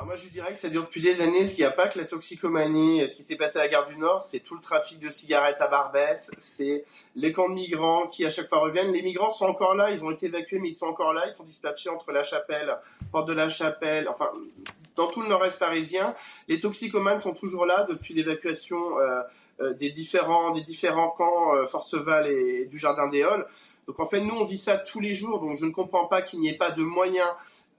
alors moi, je dirais que ça dure depuis des années. S'il n'y a pas que la toxicomanie, ce qui s'est passé à la gare du Nord, c'est tout le trafic de cigarettes à Barbès, c'est les camps de migrants qui à chaque fois reviennent. Les migrants sont encore là, ils ont été évacués, mais ils sont encore là. Ils sont dispatchés entre la Chapelle, Porte de la Chapelle, enfin dans tout le Nord-Est parisien. Les toxicomanes sont toujours là depuis l'évacuation euh, euh, des différents des différents camps euh, Forceval et du Jardin des Halles. Donc en fait, nous on vit ça tous les jours. Donc je ne comprends pas qu'il n'y ait pas de moyens.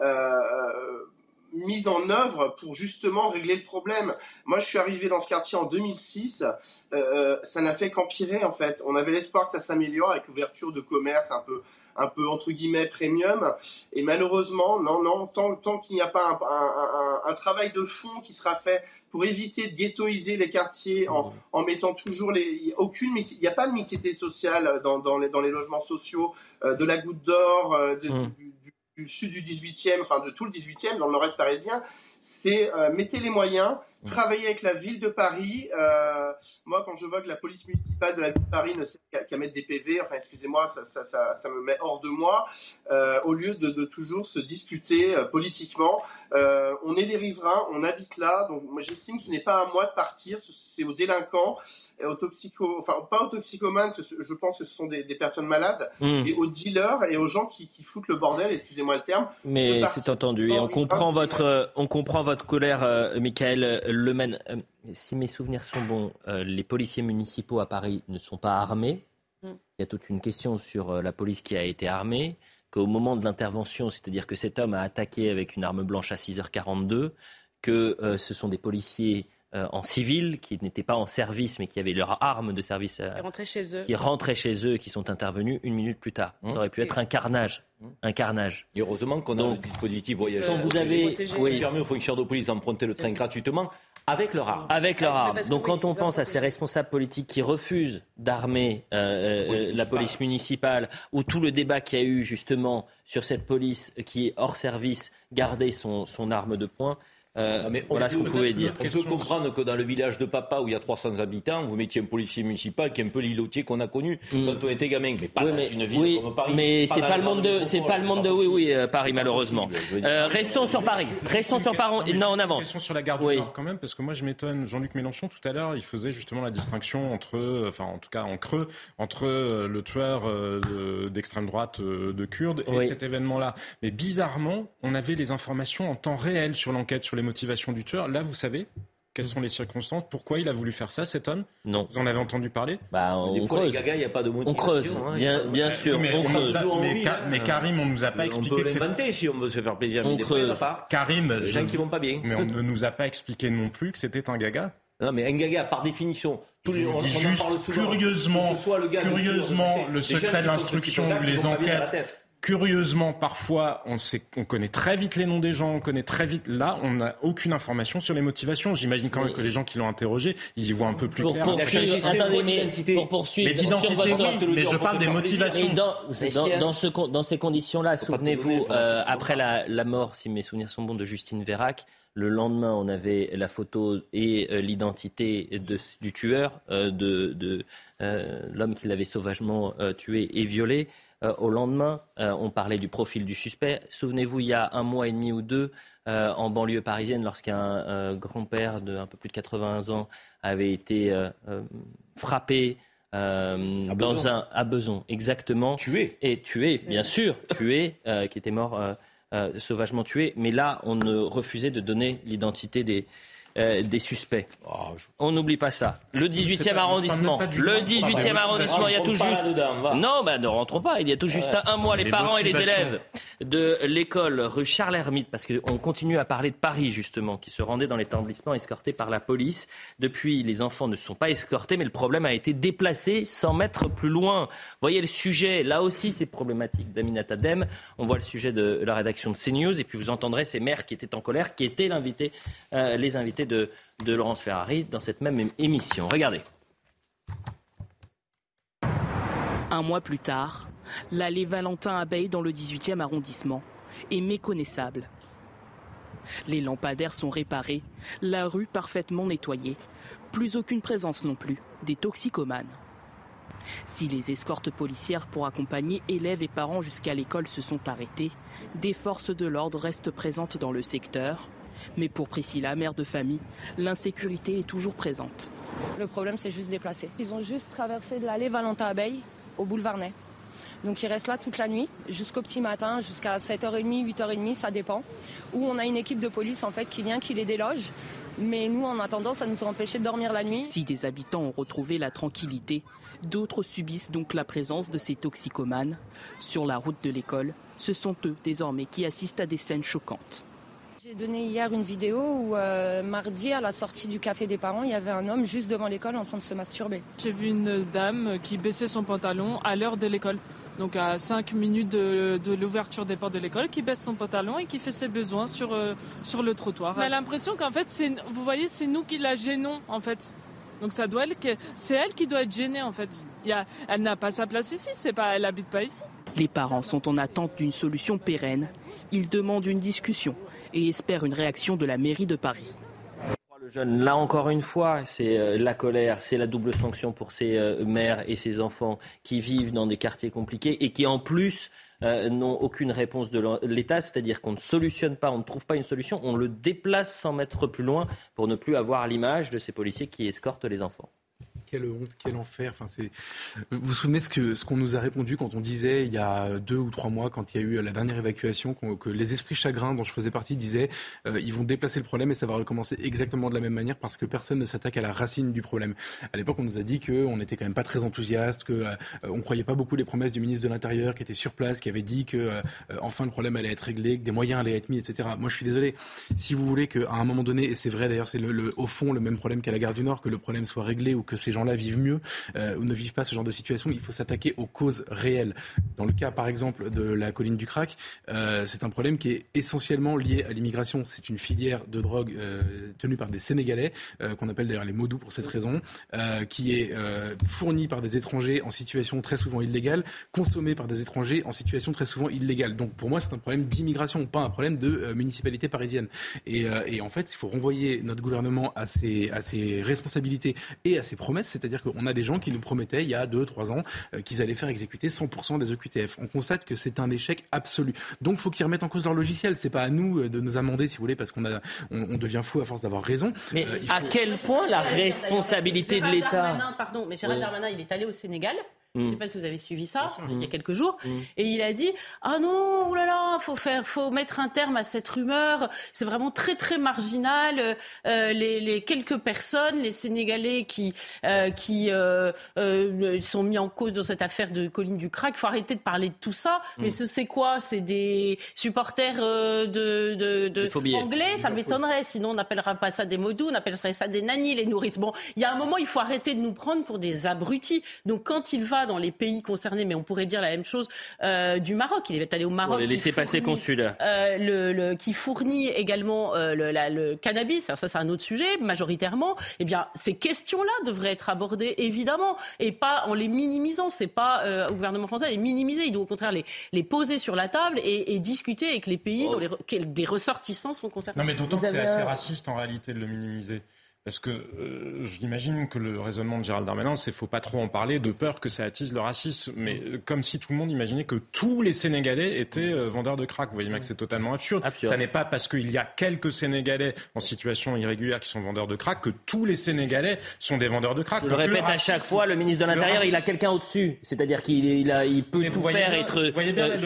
Euh, mise en œuvre pour justement régler le problème. Moi, je suis arrivé dans ce quartier en 2006. Euh, euh, ça n'a fait qu'empirer en fait. On avait l'espoir que ça s'améliore avec l'ouverture de commerce un peu un peu entre guillemets premium. Et malheureusement, non, non, tant, tant qu'il n'y a pas un, un, un, travail de fond qui sera fait pour éviter de ghettoiser les quartiers en, en mettant toujours les, aucune, il n'y a pas de mixité sociale dans, dans, les, dans les logements sociaux, euh, de la goutte d'or, euh, mmh. du, du sud du 18e, enfin de tout le 18e, dans le nord-est parisien, c'est euh, mettez les moyens, travailler avec la ville de Paris. Euh, moi, quand je vois que la police municipale de la ville de Paris ne sait qu'à mettre des PV, enfin, excusez-moi, ça, ça, ça, ça, me met hors de moi, euh, au lieu de, de, toujours se discuter euh, politiquement. On est des riverains, on habite là, donc moi j'estime que ce n'est pas à moi de partir, c'est aux délinquants, et aux toxico, enfin pas aux toxicomanes, je pense que ce sont des, des personnes malades, mmh. et aux dealers et aux gens qui, qui foutent le bordel, excusez-moi le terme. Mais c'est entendu, et on comprend votre, on comprend votre colère, Michael le euh, si mes souvenirs sont bons, euh, les policiers municipaux à Paris ne sont pas armés. Mm. Il y a toute une question sur euh, la police qui a été armée, qu'au moment de l'intervention, c'est-à-dire que cet homme a attaqué avec une arme blanche à 6h42, que ce sont des policiers en civil, qui n'étaient pas en service, mais qui avaient leur arme de service, chez eux. qui rentraient chez eux, qui sont intervenus une minute plus tard. Ça aurait pu être un carnage. Un carnage. Et heureusement qu'on a un dispositif voyageur. Quand vous avez, oui. permet aux fonctionnaires de police d'emprunter le train gratuitement Avec leur arme. Avec leur arme. Donc quand on pense à ces responsables politiques qui refusent d'armer euh, euh, la police municipale, ou tout le débat qu'il y a eu justement sur cette police qui est hors service, garder son, son arme de poing, euh, mais voilà ce que vous pouvez dire. On peut comprendre que dans le village de papa où il y a 300 habitants, vous mettiez un policier municipal qui est un peu l'îlotier qu'on a connu mm. quand on était gamin, mais pas dans une ville comme Paris. Mais c'est pas, le monde de, c'est pas le monde de, oui, oui, euh, Paris malheureusement. Euh, restons sur Paris. Restons sur Paris. Non, on avance. Question sur la garde du Nord quand même, parce que moi je m'étonne. Jean-Luc Mélenchon tout à l'heure, il faisait justement la distinction entre, enfin en tout cas en creux, entre le tueur d'extrême droite de Kurdes et cet événement-là. Mais bizarrement, on avait les informations en temps réel sur l'enquête sur les motivations du tueur. Là, vous savez quelles sont les circonstances Pourquoi il a voulu faire ça, cet homme? Non. Vous en avez entendu parler? Bah, on, creuse. il y a pas de on creuse. Hein, bien, bien sûr. Mais, on creuse. mais, Karim, on nous a pas expliqué. On peut l'inventer si on veut se faire plaisir. On creuse. Karim, les gens qui vont pas bien. Mais on ne nous a pas expliqué non plus que c'était un gaga. Non, mais un gaga, par définition, tous les, on, on juste curieusement, le curieusement, le secret de l'instruction, les enquêtes Curieusement, parfois, on, sait, on connaît très vite les noms des gens, on connaît très vite. Là, on n'a aucune information sur les motivations. J'imagine quand même que les gens qui l'ont interrogé, ils y voient un peu plus pour clair. Poursuivre, attendez, mais pour poursuivre, mais d'identité, oui, mais je parle des motivations. Dans, dans, dans, ce, dans, ces conditions-là, souvenez-vous, euh, après la, la, mort, si mes souvenirs sont bons, de Justine Vérac, le lendemain, on avait la photo et euh, l'identité du tueur, euh, de, de euh, l'homme qui l'avait sauvagement euh, tué et violé. Euh, au lendemain, euh, on parlait du profil du suspect. Souvenez-vous, il y a un mois et demi ou deux, euh, en banlieue parisienne, lorsqu'un grand-père de un peu plus de 80 ans avait été frappé à dans un à Beson, exactement. Tué. Et tué, bien sûr, tué, qui était mort sauvagement tué. Mais là, on ne refusait de donner l'identité des, euh, des suspects. Ah, On n'oublie pas ça. Le 18e arrondissement. Le 18e arrondissement, il y a tout juste. Non, bah, ne rentrons pas. Il y a tout juste un mois, les parents et les élèves de l'école rue Charles Hermite, parce qu'on continue à parler de Paris, justement, qui se rendaient dans l'établissement escortés par la police. Depuis, les enfants ne sont pas escortés, mais le problème a été déplacé 100 mètres plus loin. Vous voyez le sujet, là aussi, c'est problématique. d'Aminata Dem, on voit le sujet de la rédaction de CNews, et puis vous entendrez ces mères qui étaient en colère, qui étaient l'invité, euh, les invités de, Laurence Ferrari dans cette même émission. Regardez. Un mois plus tard, l'allée Valentin Abeille dans le 18e arrondissement est méconnaissable. Les lampadaires sont réparés, la rue parfaitement nettoyée, plus aucune présence non plus des toxicomanes. Si les escortes policières pour accompagner élèves et parents jusqu'à l'école se sont arrêtées, des forces de l'ordre restent présentes dans le secteur, mais pour Priscilla, mère de famille, l'insécurité est toujours présente. Le problème, c'est juste déplacer. Ils ont juste traversé de l'allée Valentin Abeille au boulevard Ney. Donc ils restent là toute la nuit, jusqu'au petit matin, jusqu'à 7h30, 8h30, ça dépend. Où on a une équipe de police en fait qui vient, qui les déloge. Mais nous, en attendant, ça nous a empêché de dormir la nuit. Si des habitants ont retrouvé la tranquillité, d'autres subissent donc la présence de ces toxicomanes. Sur la route de l'école, ce sont eux désormais qui assistent à des scènes choquantes. J'ai donné hier une vidéo où euh, mardi, à la sortie du café des parents, il y avait un homme juste devant l'école en train de se masturber. J'ai vu une dame qui baissait son pantalon à l'heure de l'école. Donc à 5 minutes de, l'ouverture des portes de l'école, qui baisse son pantalon et qui fait ses besoins sur, euh, sur le trottoir. On a l'impression qu'en fait, vous voyez, c'est nous qui la gênons en fait. Donc ça doit c'est elle qui doit être gênée en fait. Il elle n'a pas sa place ici, c'est pas, elle habite pas ici. Les parents sont en attente d'une solution pérenne. Ils demandent une discussion et espère une réaction de la mairie de Paris. Le jeune, là encore une fois, c'est euh, la colère, c'est la double sanction pour ces euh, mères et ces enfants qui vivent dans des quartiers compliqués et qui en plus euh, n'ont aucune réponse de l'État, c'est-à-dire qu'on ne solutionne pas, on ne trouve pas une solution, on le déplace sans mettre plus loin pour ne plus avoir l'image de ces policiers qui escortent les enfants quelle honte, quel enfer. Enfin. Vous vous souvenez ce ce qu'on nous a répondu quand on disait il y a deux ou trois mois, quand il y a eu la dernière évacuation, que les esprits chagrins dont je faisais partie disaient euh, ils vont déplacer le problème et ça va recommencer exactement de la même manière parce que personne ne s'attaque à la racine du problème. À l'époque, on nous a dit qu'on n'était quand même pas très enthousiaste, que euh, on croyait pas beaucoup les promesses du ministre de l'Intérieur qui était sur place, qui avait dit que euh, enfin le problème allait être réglé, que des moyens allaient être mis, etc. Moi, je suis désolé. Si vous voulez qu'à un moment donné, et c'est vrai d'ailleurs, c'est le, au fond le même problème qu'à la gare du Nord, que le problème soit réglé ou que ces gens gens-là vivent mieux ou ne vivent pas ce genre de situation. Il faut s'attaquer aux causes réelles. Dans le cas, par exemple, de la colline du crack, c'est un problème qui est essentiellement lié à l'immigration. C'est une filière de drogue tenue par des Sénégalais, qu'on appelle d'ailleurs les Modou pour cette raison, qui est fournie par des étrangers en situation très souvent illégale, consommée par des étrangers en situation très souvent illégale. Donc pour moi, c'est un problème d'immigration, pas un problème de municipalité parisienne. Et, et, en fait, il faut renvoyer notre gouvernement à ses, à ses responsabilités et à ses promesses. C'est-à-dire qu'on a des gens qui nous promettaient il y a 2-3 ans euh, qu'ils allaient faire exécuter 100% des EQTF. On constate que c'est un échec absolu. Donc il faut qu'ils remettent en cause leur logiciel. C'est pas à nous euh, de nous amender, si vous voulez, parce qu'on a, on, devient fou à force d'avoir raison. Mais euh, à quel point la responsabilité de l'État Pardon, mais Gérald Darmanin, il est allé au Sénégal. Je ne sais mm. pas si vous avez suivi ça il y a quelques jours. Mm. Et il a dit ah non, oulala, faut faire, faut mettre un terme à cette rumeur. C'est vraiment très très marginal. Euh, les, les, quelques personnes, les Sénégalais qui euh, qui euh, sont mis en cause dans cette affaire de Colline du Crack, faut arrêter de parler de tout ça. Mm. Mais c'est quoi? C'est des supporters de, de, de anglais? Ça m'étonnerait. Sinon, on n'appellera pas ça des modous, on appellerait ça des nannies, les nourrices. Bon, il y a un moment, il faut arrêter de nous prendre pour des abrutis. Donc quand il va dans les pays concernés, mais on pourrait dire la même chose euh, du Maroc. Il est allé au Maroc. les laisser passer consulaires. Euh, le, le, qui fournit également euh, le, le, cannabis. ça, c'est un autre sujet, majoritairement. Eh bien, ces questions-là devraient être abordées, évidemment, et pas en les minimisant. C'est pas euh, au gouvernement français les minimiser. Il doit au contraire les, les poser sur la table et, et discuter avec les pays dont les, des ressortissants sont concernés. Non, mais d'autant que c'est assez raciste en réalité de le minimiser. Parce que euh, j'imagine que le raisonnement de Gérald Darmanin, c'est faut pas trop en parler de peur que ça attise le racisme. Mais euh, comme si tout le monde imaginait que tous les Sénégalais étaient euh, vendeurs de crack. Vous voyez bien que c'est totalement absurde. Ça n'est pas parce qu'il y a quelques Sénégalais en situation irrégulière qui sont vendeurs de crack que tous les Sénégalais sont des vendeurs de crack. Je le répète à chaque fois, le ministre de l'Intérieur, il a quelqu'un au-dessus. C'est-à-dire qu'il il, il peut tout faire, être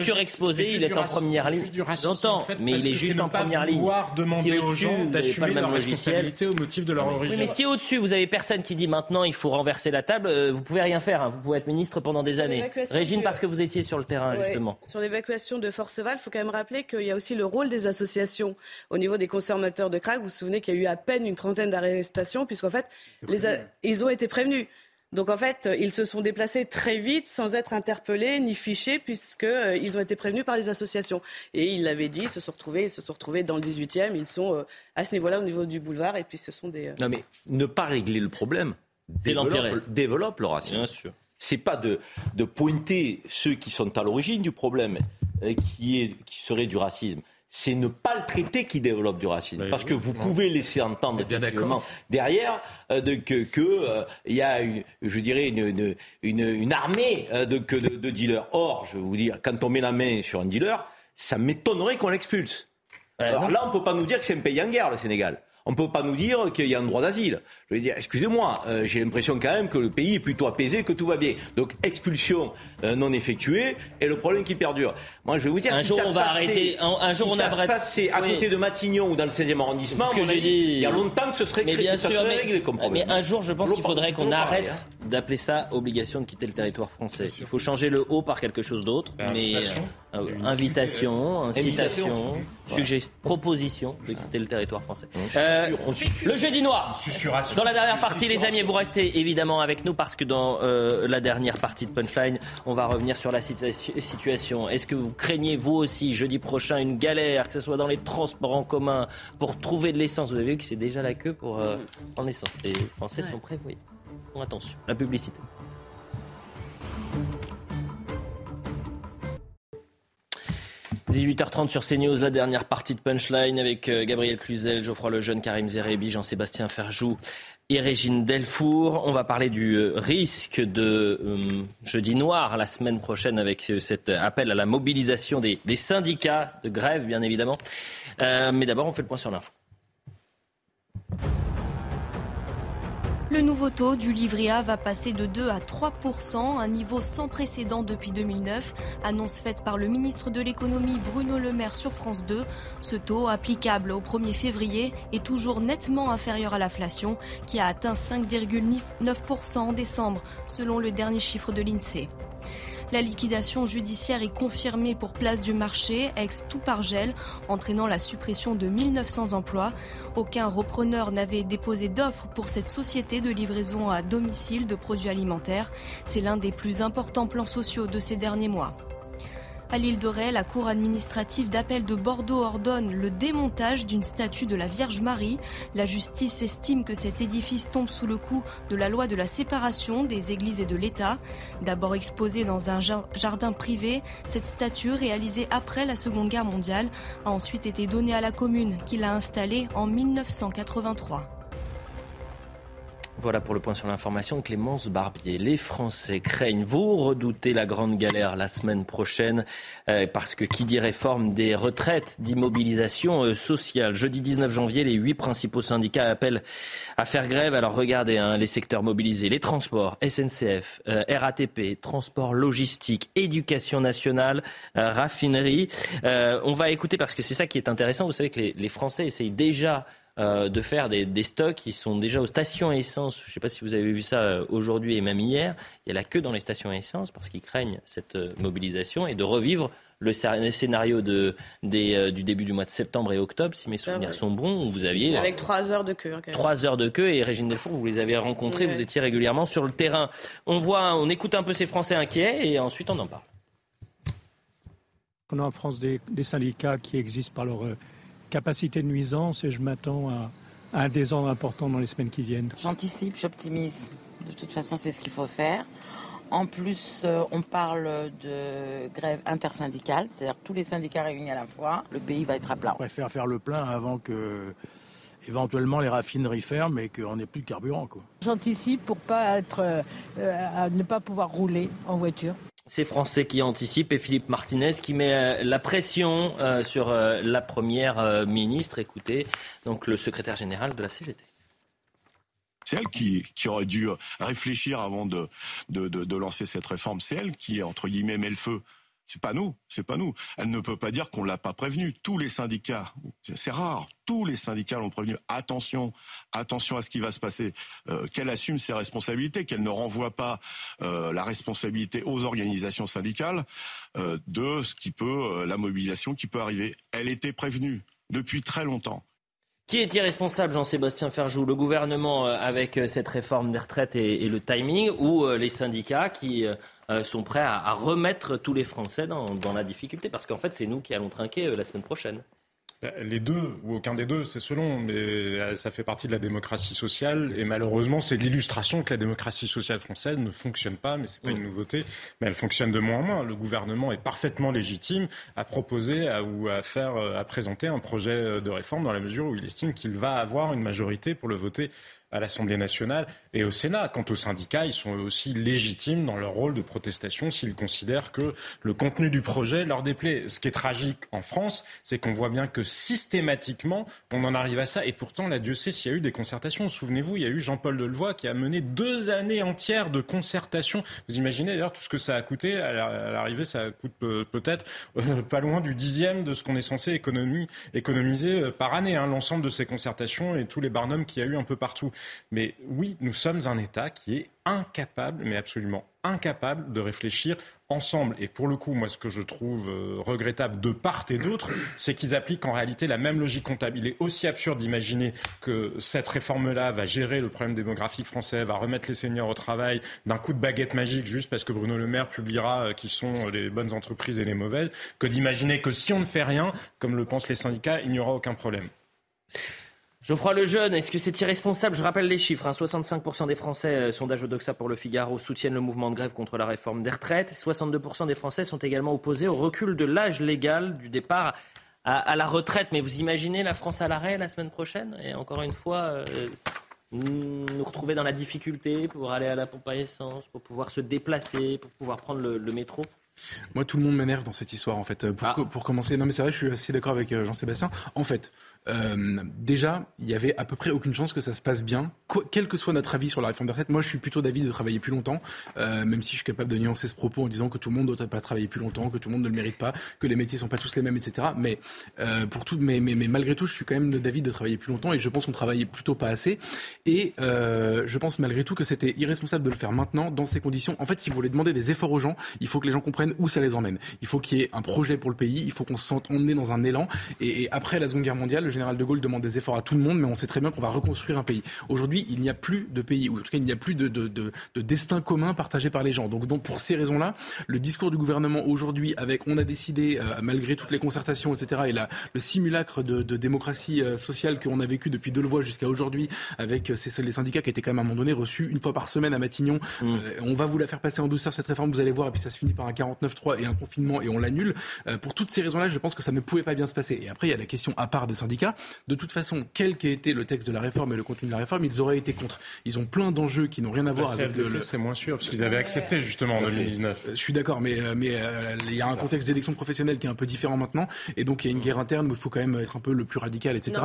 surexposé, il est en première ligne. J'entends, mais il est juste en première ligne. demander aux gens d'assumer leur responsabilité au motif de leur mais si au-dessus, vous avez personne qui dit maintenant il faut renverser la table, euh, vous pouvez rien faire. Hein. Vous pouvez être ministre pendant des années. Régine, parce que vous étiez sur le terrain, justement. Sur l'évacuation de Forceval, il faut quand même rappeler qu'il y a aussi le rôle des associations au niveau des consommateurs de crack. Vous vous souvenez qu'il y a eu à peine une trentaine d'arrestations, puisqu'en fait, les ils ont été prévenus. Donc en fait, ils se sont déplacés très vite sans être interpellés ni fichés puisqu'ils euh, ont été prévenus par les associations. Et ils l'avaient dit, ils se sont retrouvés, ils se sont retrouvés dans le 18e, ils sont euh, à ce niveau-là au niveau du boulevard et puis ce sont des... Euh, non mais ne pas régler le problème, développe, développe le racisme. Bien sûr. C'est pas de, de pointer ceux qui sont à l'origine du problème, qui, est, qui serait du racisme c'est ne pas le traiter qui développe du racisme. Parce que vous pouvez laisser entendre effectivement derrière euh, que qu'il euh, y a, une, je dirais, une, une, une armée euh, de, de, de, dealers. Or, je vais vous dire, quand on met la main sur un dealer, ça m'étonnerait qu'on l'expulse. Alors là, on ne peut pas nous dire que c'est un pays en guerre, le Sénégal. On ne peut pas nous dire qu'il y a un droit d'asile. Je veux dire, excusez-moi, euh, j'ai l'impression quand même que le pays est plutôt apaisé, que tout va bien. Donc expulsion euh, non effectuée et le problème qui perdure. Moi, je vais vous dire, un si jour ça on va arrêter, un, jour on ça se passait à côté de Matignon ou dans le 16e arrondissement, ce que j'ai dit, il y a longtemps que ce serait, mais ça serait réglé comme problème. Mais un jour, je pense qu'il faudrait qu'on arrête hein. D'appeler ça obligation de quitter le territoire français. Il faut changer le haut par quelque chose d'autre. Mais euh, invitation, incitation, suggestion, proposition de quitter le territoire français. Le jeudi noir. Dans la dernière partie, les amis, vous restez évidemment avec nous parce que dans euh, la dernière partie de Punchline, on va revenir sur la situation. Est-ce que vous craignez, vous aussi, jeudi prochain, une galère, que ce soit dans les transports en commun, pour trouver de l'essence? Vous avez vu que c'est déjà la queue pour euh, prendre l'essence. Les Français sont prêts, oui. Bon, attention, la publicité. 18h30 sur CNews, la dernière partie de Punchline avec euh, Gabriel Cluzel, Geoffroy Lejeune, Karim Zerebi, Jean-Sébastien Ferjou et Régine Delfour. On va parler du euh, risque de euh, jeudi noir la semaine prochaine avec cet appel à la mobilisation des, syndicats de grève, bien évidemment. mais d'abord, on fait le point sur l'info. Le nouveau taux du livret A va passer de 2 à 3% un niveau sans précédent depuis 2009, annonce faite par le ministre de l'économie Bruno Le Maire sur France 2. Ce taux, applicable au 1er février, est toujours nettement inférieur à l'inflation, qui a atteint 5,9% en décembre, selon le dernier chiffre de l'INSEE. La liquidation judiciaire est confirmée pour Place du Marché, ex tout par gel, entraînant la suppression de 1900 emplois. Aucun repreneur n'avait déposé d'offres pour cette société de livraison à domicile de produits alimentaires. C'est l'un des plus importants plans sociaux de ces derniers mois. À l'île de Ré, la Cour administrative d'appel de Bordeaux ordonne le démontage d'une statue de la Vierge Marie. La justice estime que cet édifice tombe sous le coup de la loi de la séparation des églises et de l'État. D'abord exposée dans un jardin privé, cette statue, réalisée après la Seconde Guerre mondiale, a ensuite été donnée à la commune qui l'a installée en 1983. Voilà pour le point sur l'information. Clémence Barbier, les Français craignent, vous redoutez la grande galère la semaine prochaine, euh, parce que qui dit réforme des retraites, d'immobilisation euh, sociale. Jeudi 19 janvier, les huit principaux syndicats appellent à faire grève. Alors regardez hein, les secteurs mobilisés, les transports, SNCF, euh, RATP, transport logistique, éducation nationale, raffinerie. on va écouter parce que c'est ça qui est intéressant. Vous savez que les, les Français essayent déjà euh, de faire des, stocks qui sont déjà aux stations essence. Je ne sais pas si vous avez vu ça euh, aujourd'hui et même hier. Il y a la queue dans les stations essence parce qu'ils craignent cette euh, mobilisation et de revivre le scénario de, du début du mois de septembre et octobre, si mes souvenirs sont bons, vous aviez... Avec trois heures de queue. Hein, trois heures de queue et Régine Delfour, vous les avez rencontrés, vous étiez régulièrement sur le terrain. On voit, on écoute un peu ces Français inquiets et ensuite on en parle. On a en France des, des syndicats qui existent par leur capacité de nuisance et je m'attends à, un désordre important dans les semaines qui viennent. J'anticipe, j'optimise. De toute façon, c'est ce qu'il faut faire. En plus, euh, on parle de grève intersyndicale, c'est-à-dire tous les syndicats réunis à la fois. Le pays va être à plat. On préfère faire le plein avant que éventuellement les raffineries ferment et qu'on n'ait plus de carburant. J'anticipe pour pas être, euh, à ne pas pouvoir rouler en voiture. Ces Français qui anticipent et Philippe Martinez qui met euh, la pression euh, sur euh, la première ministre. Écoutez, donc le secrétaire général de la CGT. C'est elle qui, aurait dû réfléchir avant de, de lancer cette réforme. C'est elle qui, entre guillemets, met le feu. C'est pas nous, c'est pas nous. Elle ne peut pas dire qu'on l'a pas prévenu. Tous les syndicats, c'est rare, tous les syndicats l'ont prévenu. Attention, attention à ce qui va se passer. Euh, qu'elle assume ses responsabilités, qu'elle ne renvoie pas euh, la responsabilité aux organisations syndicales euh, de ce qui peut, la mobilisation qui peut arriver. Elle était prévenue depuis très longtemps. Qui est irresponsable, Jean-Sébastien Ferjou? Le gouvernement avec cette réforme des retraites et le timing ou les syndicats qui euh, sont prêts à, remettre tous les Français dans, la difficulté? Parce qu'en fait, c'est nous qui allons trinquer euh, la semaine prochaine. Bah, les deux, ou aucun des deux, c'est selon, mais euh, ça fait partie de la démocratie sociale. Et malheureusement, c'est l'illustration que la démocratie sociale française ne fonctionne pas, mais c'est pas une nouveauté. Mais elle fonctionne de moins en moins. Le gouvernement est parfaitement légitime à proposer ou à faire, à présenter un projet de réforme dans la mesure où il estime qu'il va avoir une majorité pour le voter à l'Assemblée nationale et au Sénat. Quant aux syndicats, ils sont aussi légitimes dans leur rôle de protestation s'ils considèrent que le contenu du projet leur déplaît. Ce qui est tragique en France, c'est qu'on voit bien que systématiquement, on en arrive à ça. Et pourtant, la Dieu sait s'il y a eu des concertations. Souvenez-vous, il y a eu Jean-Paul Delevoye qui a mené deux années entières de concertation. Vous imaginez d'ailleurs tout ce que ça a coûté. À l'arrivée, ça coûte peut-être euh, pas loin du dixième de ce qu'on est censé économiser euh, par année. Hein, L'ensemble de ces concertations et tous les barnums qu'il y a eu un peu partout. Mais oui, nous sommes un État qui est incapable, mais absolument incapable de réfléchir ensemble. Et pour le coup, moi, ce que je trouve euh, regrettable de part et d'autre, c'est qu'ils appliquent en réalité la même logique comptable. Il est aussi absurde d'imaginer que cette réforme-là va gérer le problème démographique français, va remettre les seniors au travail d'un coup de baguette magique juste parce que Bruno Le Maire publiera euh, qui sont les bonnes entreprises et les mauvaises, que d'imaginer que si on ne fait rien, comme le pensent les syndicats, il n'y aura aucun problème. Geoffroy Lejeune, est-ce que c'est irresponsable? Je rappelle les chiffres. 65% hein. des Français, euh, sondage Odoxa pour le Figaro, soutiennent le mouvement de grève contre la réforme des retraites. 62% des Français sont également opposés au recul de l'âge légal du départ à, la retraite. Mais vous imaginez la France à l'arrêt la semaine prochaine? Et encore une fois, euh, nous retrouver dans la difficulté pour aller à la pompe à essence, pour pouvoir se déplacer, pour pouvoir prendre le métro moi, tout le monde m'énerve dans cette histoire, en fait. Pour, ah. pour commencer, non, mais c'est vrai, je suis assez d'accord avec euh, Jean-Sébastien. En fait, euh, déjà, il y avait à peu près aucune chance que ça se passe bien, quel que soit notre avis sur la réforme des retraites. Moi, je suis plutôt d'avis de travailler plus longtemps, euh, même si je suis capable de nuancer ce propos en disant que tout le monde ne doit pas travailler plus longtemps, que tout le monde ne le mérite pas, que les métiers sont pas tous les mêmes, etc. Mais euh, mais, malgré tout, je suis quand même d'avis de travailler plus longtemps et je pense qu'on travaillait plutôt pas assez. Et je pense malgré tout que c'était irresponsable de le faire maintenant dans ces conditions. En fait, si vous voulez demander des efforts aux gens, il faut que les gens comprennent où ça les emmène. Il faut qu'il y ait un projet pour le pays, il faut qu'on se sente emmené dans un élan. Et, après la Seconde Guerre mondiale, le général de Gaulle demande des efforts à tout le monde, mais on sait très bien qu'on va reconstruire un pays. Aujourd'hui, il n'y a plus de pays, ou en tout cas, il n'y a plus de, de, de, de destin commun partagé par les gens. Donc, donc pour ces raisons-là, le discours du gouvernement aujourd'hui, avec on a décidé, euh, malgré toutes les concertations, etc., et la, le simulacre de, de démocratie euh, sociale qu'on a vécu depuis Delevoye jusqu'à aujourd'hui, avec euh, ces, les syndicats qui étaient quand même à un moment donné reçus une fois par semaine à Matignon, mmh. on va vous la faire passer en douceur cette réforme, vous allez voir, et puis ça se finit par un 49-3 et un confinement et on l'annule. pour toutes ces raisons-là, je pense que ça ne pouvait pas bien se passer. Et après, il y a la question à part des syndicats. De toute façon, quel qu'ait été le texte de la réforme et le contenu de la réforme, ils auraient été contre. Ils ont plein d'enjeux qui n'ont rien à voir avec le. C'est moins sûr parce qu'ils avaient accepté justement en 2019. Je suis d'accord, mais mais euh, il y a un contexte d'élection professionnelle qui est un peu différent maintenant, et donc il y a une guerre interne où il faut quand même être un peu le plus radical, etc.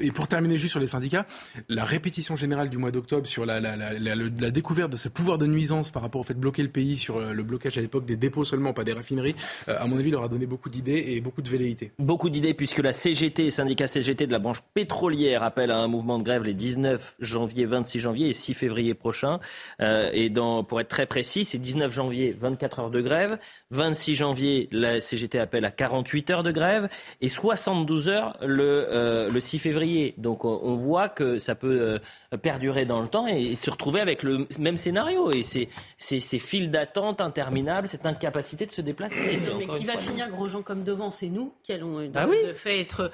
Et pour terminer juste sur les syndicats, la répétition générale du mois d'octobre sur la, la, la, la, découverte de ce pouvoir de nuisance par rapport au fait de bloquer le pays sur le blocage à l'époque des dépôts seulement, pas des raffineries, euh, à mon avis, leur a donné beaucoup d'idées et beaucoup de velléités. Beaucoup d'idées puisque la CGT, syndicat CGT de la branche pétrolière, appelle à un mouvement de grève les 19 janvier, 26 janvier et 6 février prochain. Euh, et dans, pour être très précis, c'est 19 janvier, 24 heures de grève. 26 janvier, la CGT appelle à 48 heures de grève et 72 heures le, euh, le 6 février. Donc on, voit que ça peut euh, perdurer dans le temps et, se retrouver avec le même scénario. Et c'est ces files d'attente interminables, cette incapacité de se déplacer. Mais qui va finir gros gens comme devant, c'est nous qui allons ah de fait être.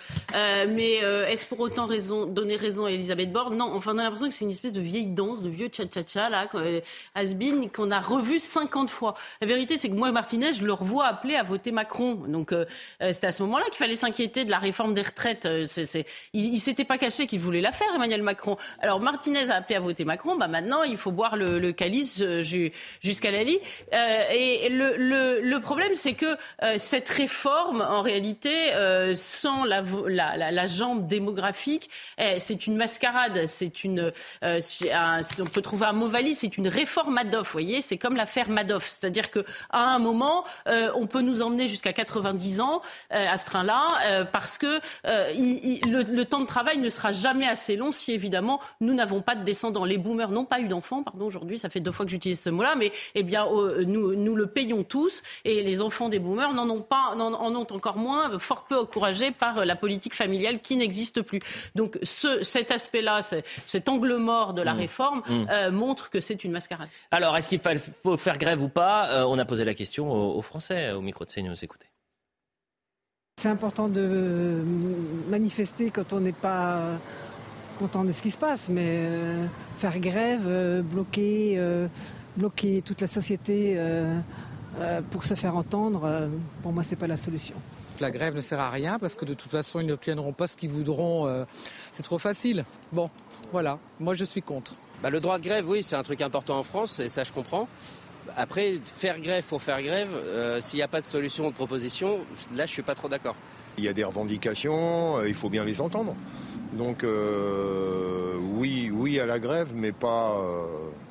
Mais est-ce pour autant raison, donner raison à Elisabeth Borne? Non, enfin on a l'impression que c'est une espèce de vieille danse, de vieux cha-cha-cha là, has-been qu'on a revu 50 fois. La vérité, c'est que moi, Martinez, je le revois appeler à voter Macron. Donc, euh, euh c'était à ce moment-là qu'il fallait s'inquiéter de la réforme des retraites. Euh, c'est, il, il s'était pas caché qu'il voulait la faire, Emmanuel Macron. Alors, Martinez a appelé à voter Macron. Bah maintenant, il faut boire le, le calice euh, jusqu'à la lit. Euh, et le, le, le problème, c'est que cette réforme, en réalité, sans la, la, la, jambe démographique, eh, c'est une mascarade. C'est une, un, on peut trouver un mot valise, c'est une réforme Madoff. Vous voyez, c'est comme l'affaire Madoff. C'est-à-dire qu'à un moment, euh, on peut nous emmener jusqu'à 90 ans euh, à ce train-là, euh, parce que le, temps de travail ne sera jamais assez long si évidemment nous n'avons pas de descendants. Les boomers n'ont pas eu d'enfants, pardon, aujourd'hui, ça fait deux fois que j'utilise ce mot-là, mais eh bien, nous, nous le payons tous, et les enfants des boomers n'en ont pas, en, en ont encore moins, fort peu encouragés par la politique familiale qui n'existe plus. Donc ce, cet aspect-là, cet angle mort de la mmh. réforme mmh. montre que c'est une mascarade. Alors, est-ce qu'il faut faire grève ou pas? Euh, On a posé la question aux, Français au micro de CNews. Écoutez. C'est important de manifester quand on n'est pas content de ce qui se passe, mais euh, faire grève, euh, bloquer, bloquer toute la société pour se faire entendre, pour moi, c'est pas la solution. La grève ne sert à rien parce que de toute façon, ils n'obtiendront pas ce qu'ils voudront. c'est trop facile. Bon, voilà, moi je suis contre. Bah, le droit de grève, oui, c'est un truc important en France, et ça je comprends. Après, faire grève pour faire grève, euh, s'il n'y a pas de solution ou de proposition, là je suis pas trop d'accord. Il y a des revendications, euh, il faut bien les entendre. Donc euh, oui, oui à la grève, mais pas,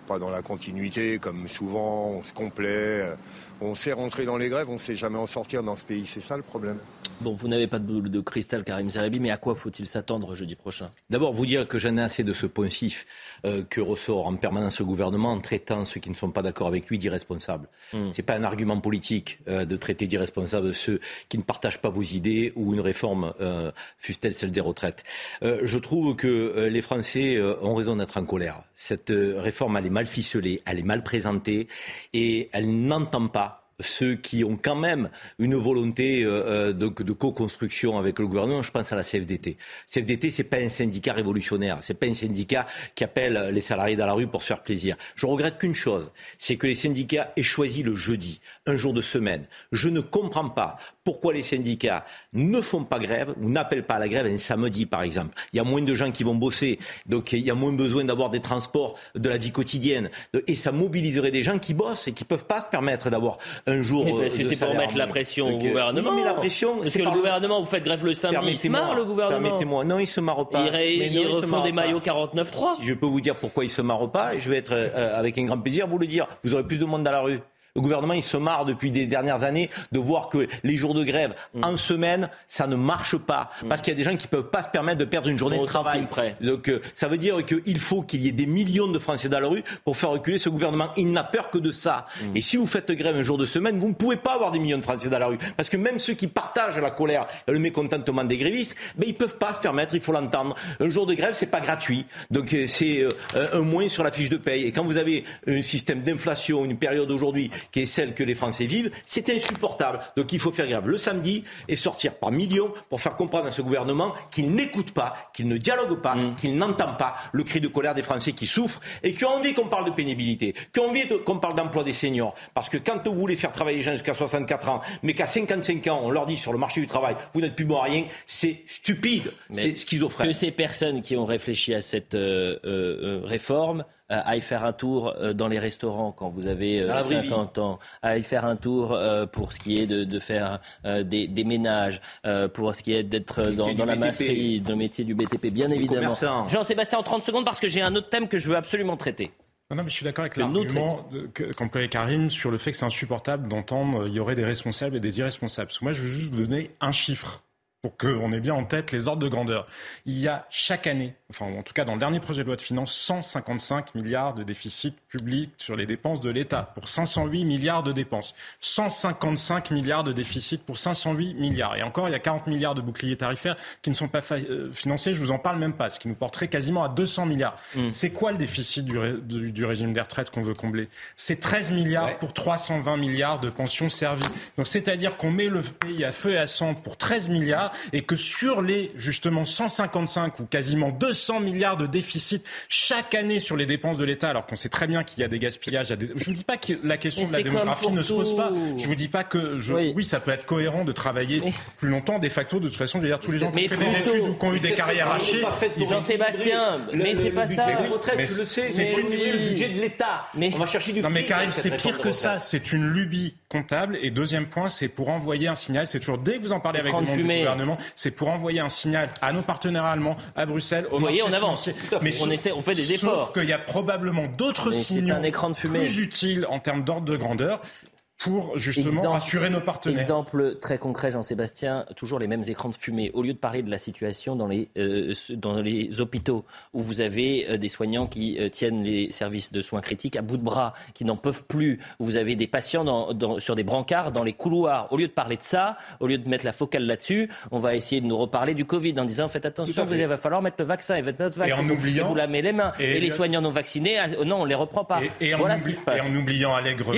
pas dans la continuité, comme souvent on se complaît. On sait rentrer dans les grèves, on ne sait jamais en sortir dans ce pays, c'est ça le problème. Bon, vous n'avez pas de boule de cristal, Karim Zeribi, mais à quoi faut-il s'attendre jeudi prochain? D'abord, vous dire que j'en ai assez de ce poncif euh, que ressort en permanence le gouvernement en traitant ceux qui ne sont pas d'accord avec lui d'irresponsables. Hmm. Ce n'est pas un argument politique euh, de traiter d'irresponsables ceux qui ne partagent pas vos idées ou une réforme, euh, fût-elle celle des retraites. je trouve que les Français ont raison d'être en colère. Cette réforme, elle est mal ficelée, elle est mal présentée et elle n'entend pas ceux qui ont quand même une volonté euh, euh, de, de co-construction avec le gouvernement, je pense à la CFDT. CFDT, c'est pas un syndicat révolutionnaire, c'est pas un syndicat qui appelle les salariés dans la rue pour se faire plaisir. Je regrette qu'une chose, c'est que les syndicats aient choisi le jeudi, un jour de semaine. Je ne comprends pas pourquoi les syndicats ne font pas grève ou n'appellent pas à la grève un samedi, par exemple. Il y a moins de gens qui vont bosser, donc il y a moins besoin d'avoir des transports de la vie quotidienne. Et ça mobiliserait des gens qui bossent et qui peuvent pas se permettre d'avoir un jour. Eh parce que c'est pour mettre la pression au gouvernement. mais la pression. Parce que le gouvernement, vous faites grève le samedi, il se marre le gouvernement. Permettez-moi, non, il se marre pas. Il, il refont des maillots 49-3. Je peux vous dire pourquoi il se marre pas. Je vais être avec un grand plaisir vous le dire. Vous aurez plus de monde dans la rue. Le gouvernement, il se marre depuis des dernières années de voir que les jours de grève mm. en semaine, ça ne marche pas. Mm. Parce qu'il y a des gens qui ne peuvent pas se permettre de perdre une journée de travail. Donc euh, ça veut dire qu'il faut qu'il y ait des millions de Français dans la rue pour faire reculer ce gouvernement. Il n'a peur que de ça. Mm. Et si vous faites grève un jour de semaine, vous ne pouvez pas avoir des millions de Français dans la rue. Parce que même ceux qui partagent la colère et le mécontentement des grévistes, ben, ils ne peuvent pas se permettre, il faut l'entendre. Un jour de grève, c'est pas gratuit. Donc euh, c'est euh, un moins sur la fiche de paye. Et quand vous avez un système d'inflation, une période aujourd'hui qui est celle que les Français vivent, c'est insupportable. Donc il faut faire grève le samedi et sortir par millions pour faire comprendre à ce gouvernement qu'il n'écoute pas, qu'il ne dialogue pas, mm. qu'il n'entend pas le cri de colère des Français qui souffrent et qui ont envie qu'on parle de pénibilité, qui ont envie qu'on parle d'emploi des seniors. Parce que quand vous voulez faire travailler les gens jusqu'à 64 ans, mais qu'à 55 ans, on leur dit sur le marché du travail, vous n'êtes plus bon à rien, c'est stupide, c'est schizophrène. Que ces personnes qui ont réfléchi à cette euh, euh, euh, réforme euh, aille faire un tour euh, dans les restaurants quand vous avez 50 euh, ans, aille faire un tour pour ce qui est de, de faire des, des, ménages, pour ce qui est d'être dans, dans la masserie, dans le métier du BTP, bien évidemment. Jean-Sébastien, en 30 secondes, parce que j'ai un autre thème que je veux absolument traiter. Non, mais je suis d'accord avec l'argument qu'employait Karim sur le fait que c'est insupportable d'entendre il y aurait des responsables et des irresponsables. Parce que moi, je veux juste vous donner un chiffre pour qu'on ait bien en tête les ordres de grandeur. Il y a chaque année, enfin en tout cas dans le dernier projet de loi de finances, 155 milliards de déficit public sur les dépenses de l'État pour 508 milliards de dépenses. 155 milliards de déficit pour 508 milliards. Et encore, il y a 40 milliards de boucliers tarifaires qui ne sont pas euh, financés. Je vous en parle même pas, ce qui nous porterait quasiment à 200 milliards. Mm. C'est quoi le déficit du, du, régime des retraites qu'on veut combler? C'est 13 milliards pour 320 milliards de pensions servies. Donc c'est-à-dire qu'on met le pays à feu et à sang pour 13 milliards et que sur les justement 155 ou quasiment 200 milliards de déficit chaque année sur les dépenses de l'État, alors qu'on sait très bien qu'il y a des gaspillages. Je ne vous dis pas que la question de la démographie ne se pose pas. Je vous dis pas que je... oui. ça peut être cohérent de travailler plus longtemps. De facto, de toute façon, je veux dire tous les gens qui ont fait des études ou qui ont eu des carrières hachées. Jean-Sébastien, mais c'est pas ça. C'est le budget de l'État. On va chercher du. Non mais Karim, c'est pire que ça. C'est une lubie comptable. Et deuxième point, c'est pour envoyer un signal. C'est toujours dès que vous en parlez avec le monde du gouvernement, c'est pour envoyer un signal à nos partenaires allemands, à Bruxelles, au Vous voyez, on avance. Mais on, essaie, on fait des efforts. Sauf qu'il y a probablement d'autres signaux un écran de fumée. plus utiles en termes d'ordre de grandeur pour justement assurer nos partenaires. Exemple très concret, Jean-Sébastien, toujours les mêmes écrans de fumée. Au lieu de parler de la situation dans les, euh, dans les hôpitaux, où vous avez euh, des soignants qui euh, tiennent les services de soins critiques à bout de bras, qui n'en peuvent plus, où vous avez des patients dans, sur des brancards, dans les couloirs, au lieu de parler de ça, au lieu de mettre la focale là-dessus, on va essayer de nous reparler du Covid en disant faites attention, il va falloir mettre le vaccin, et votre vaccin, et en oubliant, vous lavez les mains. Et, les soignants non vaccinés, ah, non, on les reprend pas. Et, voilà ce qui se passe. Et en oubliant allègrement...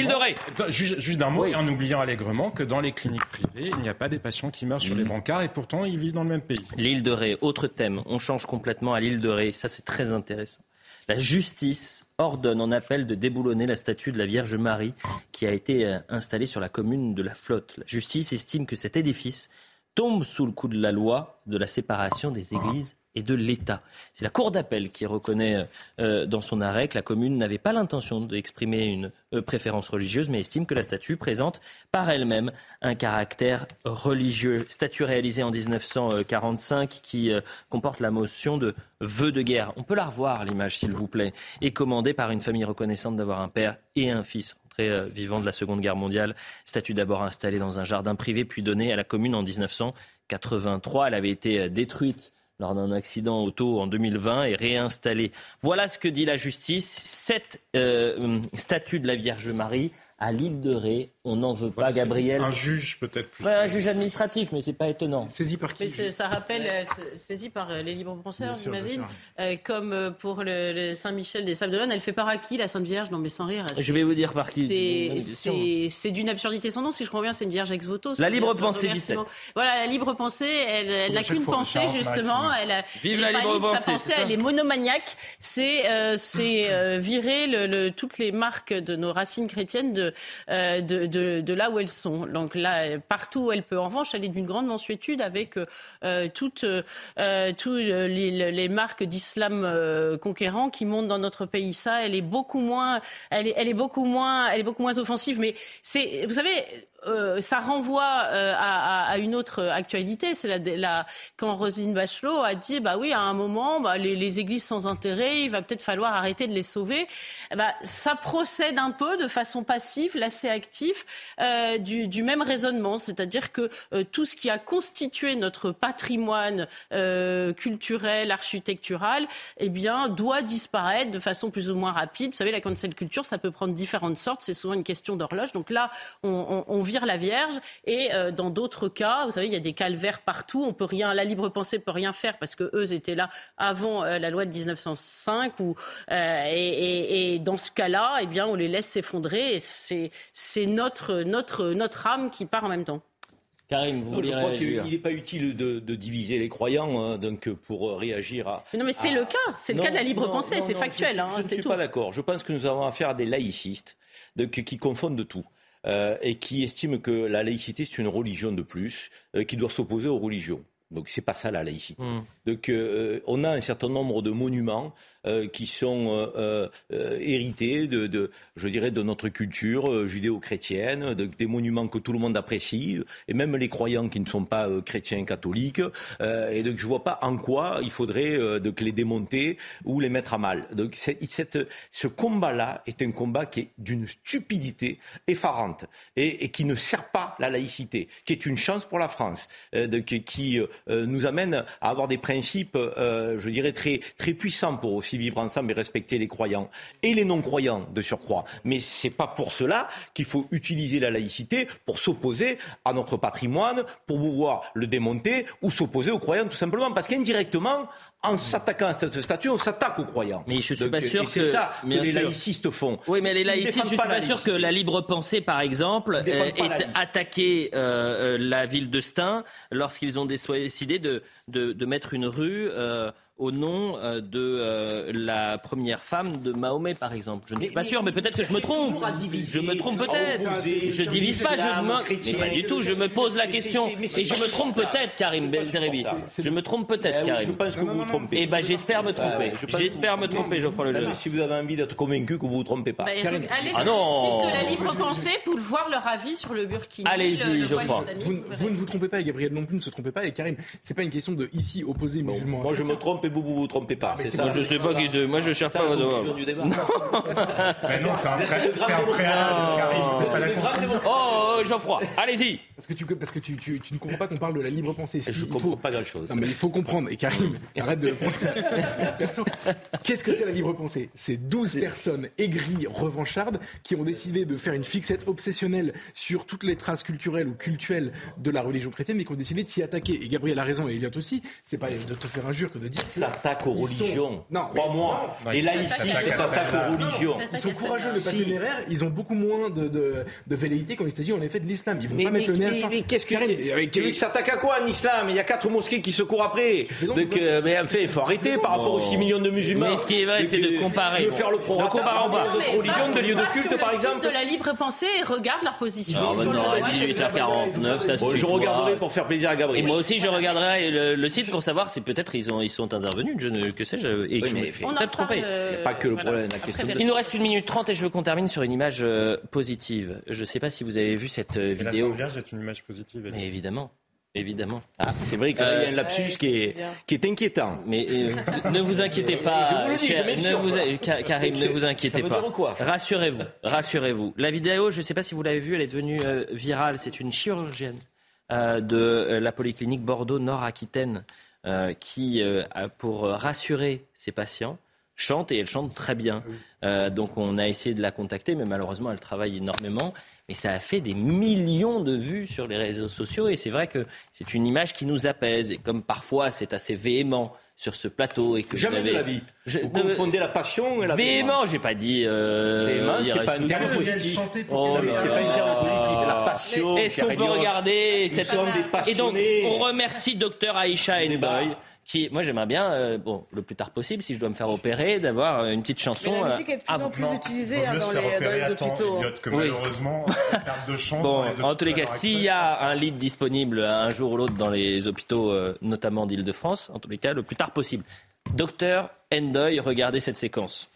Il juste d'un mot, et en oubliant allègrement que dans les cliniques privées, il n'y a pas des patients qui meurent sur les brancards et pourtant ils vivent dans le même pays. L'île de Ré, autre thème, on change complètement à l'île de Ré, ça c'est très intéressant. La justice ordonne en appel de déboulonner la statue de la Vierge Marie qui a été euh, installée sur la commune de la Flotte. La justice estime que cet édifice tombe sous le coup de la loi de la séparation des églises et de l'État. C'est la Cour d'appel qui reconnaît euh, dans son arrêt que la commune n'avait pas l'intention d'exprimer une euh, préférence religieuse, mais estime que la statue présente par elle-même un caractère religieux. Statue réalisée en 1945 qui euh, comporte la motion de vœu de guerre. On peut la revoir, l'image, s'il vous plaît, et commandée par une famille reconnaissante d'avoir un père et un fils très vivant de la Seconde Guerre mondiale. Statue d'abord installée dans un jardin privé, puis donnée à la commune en 1983. Elle avait été détruite lors d'un accident auto en 2020 et réinstallé. Voilà ce que dit la justice. Cette euh, statue de la Vierge Marie à l'île de Ré. On n'en veut pas, Gabriel. Un juge peut-être plus. un juge administratif, mais c'est pas étonnant. Saisi par qui Ça rappelle, euh, saisi par euh, les libres penseurs, j'imagine. Euh, comme pour le, Saint-Michel des Sables d'Olonne, elle fait part à qui, la Sainte Vierge? Non, mais sans rire. Je vais vous dire par qui. C'est d'une absurdité sans nom, si je comprends bien, c'est une Vierge ex voto. La libre pensée 17. Voilà, la libre pensée, elle n'a qu'une pensée, justement. Elle Vive la libre pensée. Elle est monomaniaque. C'est virer le, toutes les marques de nos racines chrétiennes de de, de, là où elles sont. Donc là, partout où elle peut. En revanche, elle est d'une grande mensuétude avec toutes, tous les, marques d'islam conquérant qui montent dans notre pays. Ça, elle est beaucoup moins, elle est beaucoup moins, elle est beaucoup moins offensive. Mais c'est, vous savez, euh, ça renvoie euh, à, une autre actualité. C'est quand Roselyne Bachelot a dit, bah oui, à un moment, bah, les, églises sans intérêt, il va peut-être falloir arrêter de les sauver. Bah, ça procède un peu de façon passive, assez active, euh, du, même raisonnement, c'est-à-dire que euh, tout ce qui a constitué notre patrimoine culturel, architectural, eh bien, doit disparaître de façon plus ou moins rapide. Vous savez, la cancel culture, ça peut prendre différentes sortes. C'est souvent une question d'horloge. Donc là, on, on la Vierge. Et euh, dans d'autres cas, vous savez, il y a des calvaires partout. On peut rien, la libre pensée peut rien faire parce que eux étaient là avant euh, la loi de 1905. Ou, euh, et, dans ce cas-là, eh bien, on les laisse s'effondrer. Et c'est, c'est notre, notre, notre âme qui part en même temps. Karim, vous je crois qu'il n'est pas utile de, diviser les croyants hein, donc pour réagir à. non, mais c'est le cas. C'est le cas de la libre pensée. c'est factuel. Je, hein, je ne suis pas d'accord. Je pense que nous avons affaire à des laïcistes qui confondent tout. Euh, et qui estime que la laïcité, c'est une religion de plus euh, qui doit s'opposer aux religions. Donc c'est pas ça la laïcité. Mmh. Donc euh, on a un certain nombre de monuments euh, qui sont euh, euh, hérités de, de, je dirais, de notre culture judéo-chrétienne, de, des monuments que tout le monde apprécie, et même les croyants qui ne sont pas chrétiens catholiques. et donc je vois pas en quoi il faudrait de les démonter ou les mettre à mal. Donc cette, ce combat-là est un combat qui est d'une stupidité effarante et, et, qui ne sert pas la laïcité, qui est une chance pour la France, de, qui nous amène à avoir des principes, je dirais, très, très puissants pour aussi vivre ensemble et respecter les croyants et les non-croyants de surcroît. Mais c'est pas pour cela qu'il faut utiliser la laïcité pour s'opposer à notre patrimoine, pour pouvoir le démonter ou s'opposer aux croyants tout simplement. Parce qu'indirectement, en s'attaquant à cette statue, on s'attaque aux croyants. Mais je suis pas sûr que c'est ça que les laïcistes font. Oui, mais les laïcistes, je suis pas, sûr que la libre pensée, par exemple, ait attaqué euh, euh, la ville de Stein lorsqu'ils ont décidé de, de, de, mettre une rue. Euh, au nom euh, de euh, la première femme de Mahomet, par exemple. Je ne suis pas sûr, mais peut-être que je me trompe. Je me trompe peut-être. Je divise pas, je me... pas du tout. Je me pose la question et je me trompe peut-être, Karim Belzerebi. Je me trompe peut-être, Karim. Je pense que vous vous trompez. Eh ben, j'espère me tromper. J'espère me tromper, Geoffroy Lejeune. Si vous avez envie d'être convaincu que vous vous trompez pas. Bah, allez ah sur le site de la libre pensée pour voir leur avis sur le Burkini. Allez-y, Geoffroy. Vous ne vous trompez pas et Gabriel non plus ne se trompez pas et Karim. C'est pas une question de ici opposer musulmans. Moi, je me trompe vous, vous vous trompez pas. C'est ça. Je sais pas qui Moi, je cherche pas votre du débat. Non, non c'est un, préalable, C'est pas la conclusion. Oh, oh, Geoffroy, allez-y. Parce que tu, parce que tu, tu, tu ne comprends pas qu'on parle de la libre pensée. Je ne comprends pas grand-chose. Non, mais il faut comprendre. Et Karim, arrête de le prendre. Qu'est-ce que c'est la libre pensée? C'est 12 personnes aigries, revanchardes, qui ont décidé de faire une fixette obsessionnelle sur toutes les traces culturelles ou cultuelles de la religion chrétienne, mais qui ont décidé de s'y attaquer. Et Gabriel a raison, et Elliot aussi. C'est pas de te faire injure que de dire. S'attaque aux religions. Non, crois-moi. Les laïcistes s'attaquent aux religions. Ils sont courageux, le pas téméraire. Ils ont beaucoup moins de, de, de velléité quand il s'agit en effet de l'islam. Ils vont pas mettre le à Mais qu'est-ce que s'attaque à quoi en islam Il y a quatre mosquées qui se courent après. Donc, euh, mais en fait, il faut arrêter par rapport aux 6 millions de musulmans. Mais ce qui est vrai, c'est de comparer. Tu veux faire le programme de religion, de lieu de culte, par exemple de la libre pensée et regarde leur position. Non, 18h49, ça Je regarderai pour faire plaisir à Gabriel. Et moi aussi, je regarderai le site pour savoir si peut-être ils sont intervenus. Je ne que sais-je et je me peut-être trompé. pas que le problème. Il nous reste une minute trente et je veux qu'on termine sur une image euh, positive. Je ne sais pas si vous avez vu cette euh, vidéo. Image positive. Mais évidemment. Évidemment. Ah, c'est vrai qu'il y a un lapsus qui, est, qui est inquiétant. Mais euh, ne vous inquiétez pas, ne vous, Karim, ne vous inquiétez pas. Rassurez-vous, rassurez-vous. La vidéo, je ne sais pas si vous l'avez vue, elle est devenue virale. C'est une chirurgienne de la polyclinique Bordeaux-Nord-Aquitaine euh, qui, euh, pour rassurer ses patients, chante et elle chante très bien. Euh, donc on a essayé de la contacter, mais malheureusement elle travaille énormément. Mais ça a fait des millions de vues sur les réseaux sociaux et c'est vrai que c'est une image qui nous apaise. Et comme parfois c'est assez véhément sur ce plateau et que jamais vous avez... de la vie. Je, vous confondez la passion et la véhément. J'ai pas dit. Euh, véhément, c'est pas une terme positif. Oh c'est pas une terme positif. La passion. Est-ce qu'on peut regarder cette et donc on remercie docteur Aïcha Enboy qui, moi j'aimerais bien, euh, bon, le plus tard possible, si je dois me faire opérer, d'avoir une petite chanson. Mais la musique est de plus en plus utilisée hein, dans, les, dans, les, hôpitaux. Elliot, que malheureusement, perte de chance bon, les en tous les cas, s'il y a un lit disponible un jour ou l'autre dans les hôpitaux, notamment d'Île-de-France, en tous les cas, le plus tard possible. Docteur Endoy, regardez cette séquence.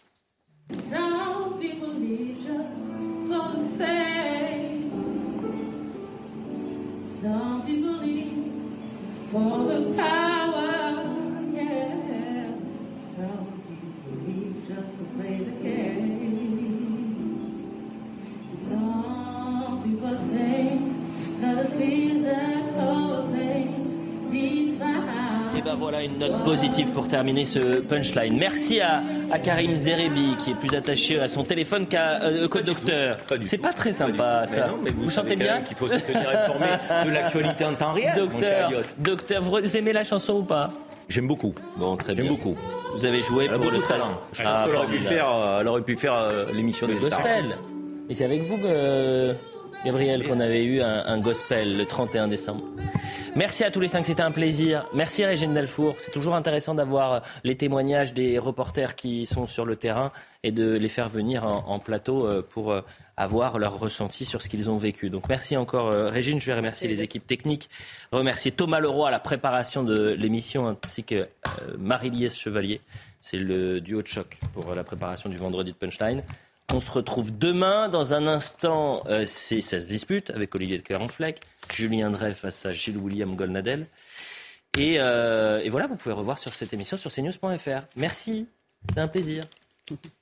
Ben voilà une note positive pour terminer ce punchline. Merci à, Karim Zerebi qui est plus attaché à son téléphone qu'à euh, qu'au docteur. C'est pas très sympa ça. Mais vous, chantez bien qu'il faut se tenir informé de l'actualité en temps réel. Docteur, docteur, vous aimez la chanson ou pas? J'aime beaucoup. Bon, très bien. J'aime beaucoup. Vous avez joué pour le talent. Ah, elle, aurait pu faire, elle aurait pu faire l'émission des gospel. Et c'est avec vous que Gabriel, qu'on avait eu un, gospel le 31 décembre. Merci à tous les cinq, c'était un plaisir. Merci Régine Delfour. C'est toujours intéressant d'avoir les témoignages des reporters qui sont sur le terrain et de les faire venir en, plateau euh, pour euh, avoir leur ressenti sur ce qu'ils ont vécu. Donc merci encore euh, Régine. Je vais remercier les équipes techniques, remercier Thomas Leroy à la préparation de l'émission ainsi que Marie-Liesse Chevalier. C'est le duo de choc pour la préparation du vendredi de Punchline. On se retrouve demain. Dans un instant, euh, ça se dispute avec Olivier de Carenfleck, Julien Drey face à Gilles William Golnadel. Et, euh, et voilà, vous pouvez revoir sur cette émission sur cnews.fr. Merci, c'est un plaisir.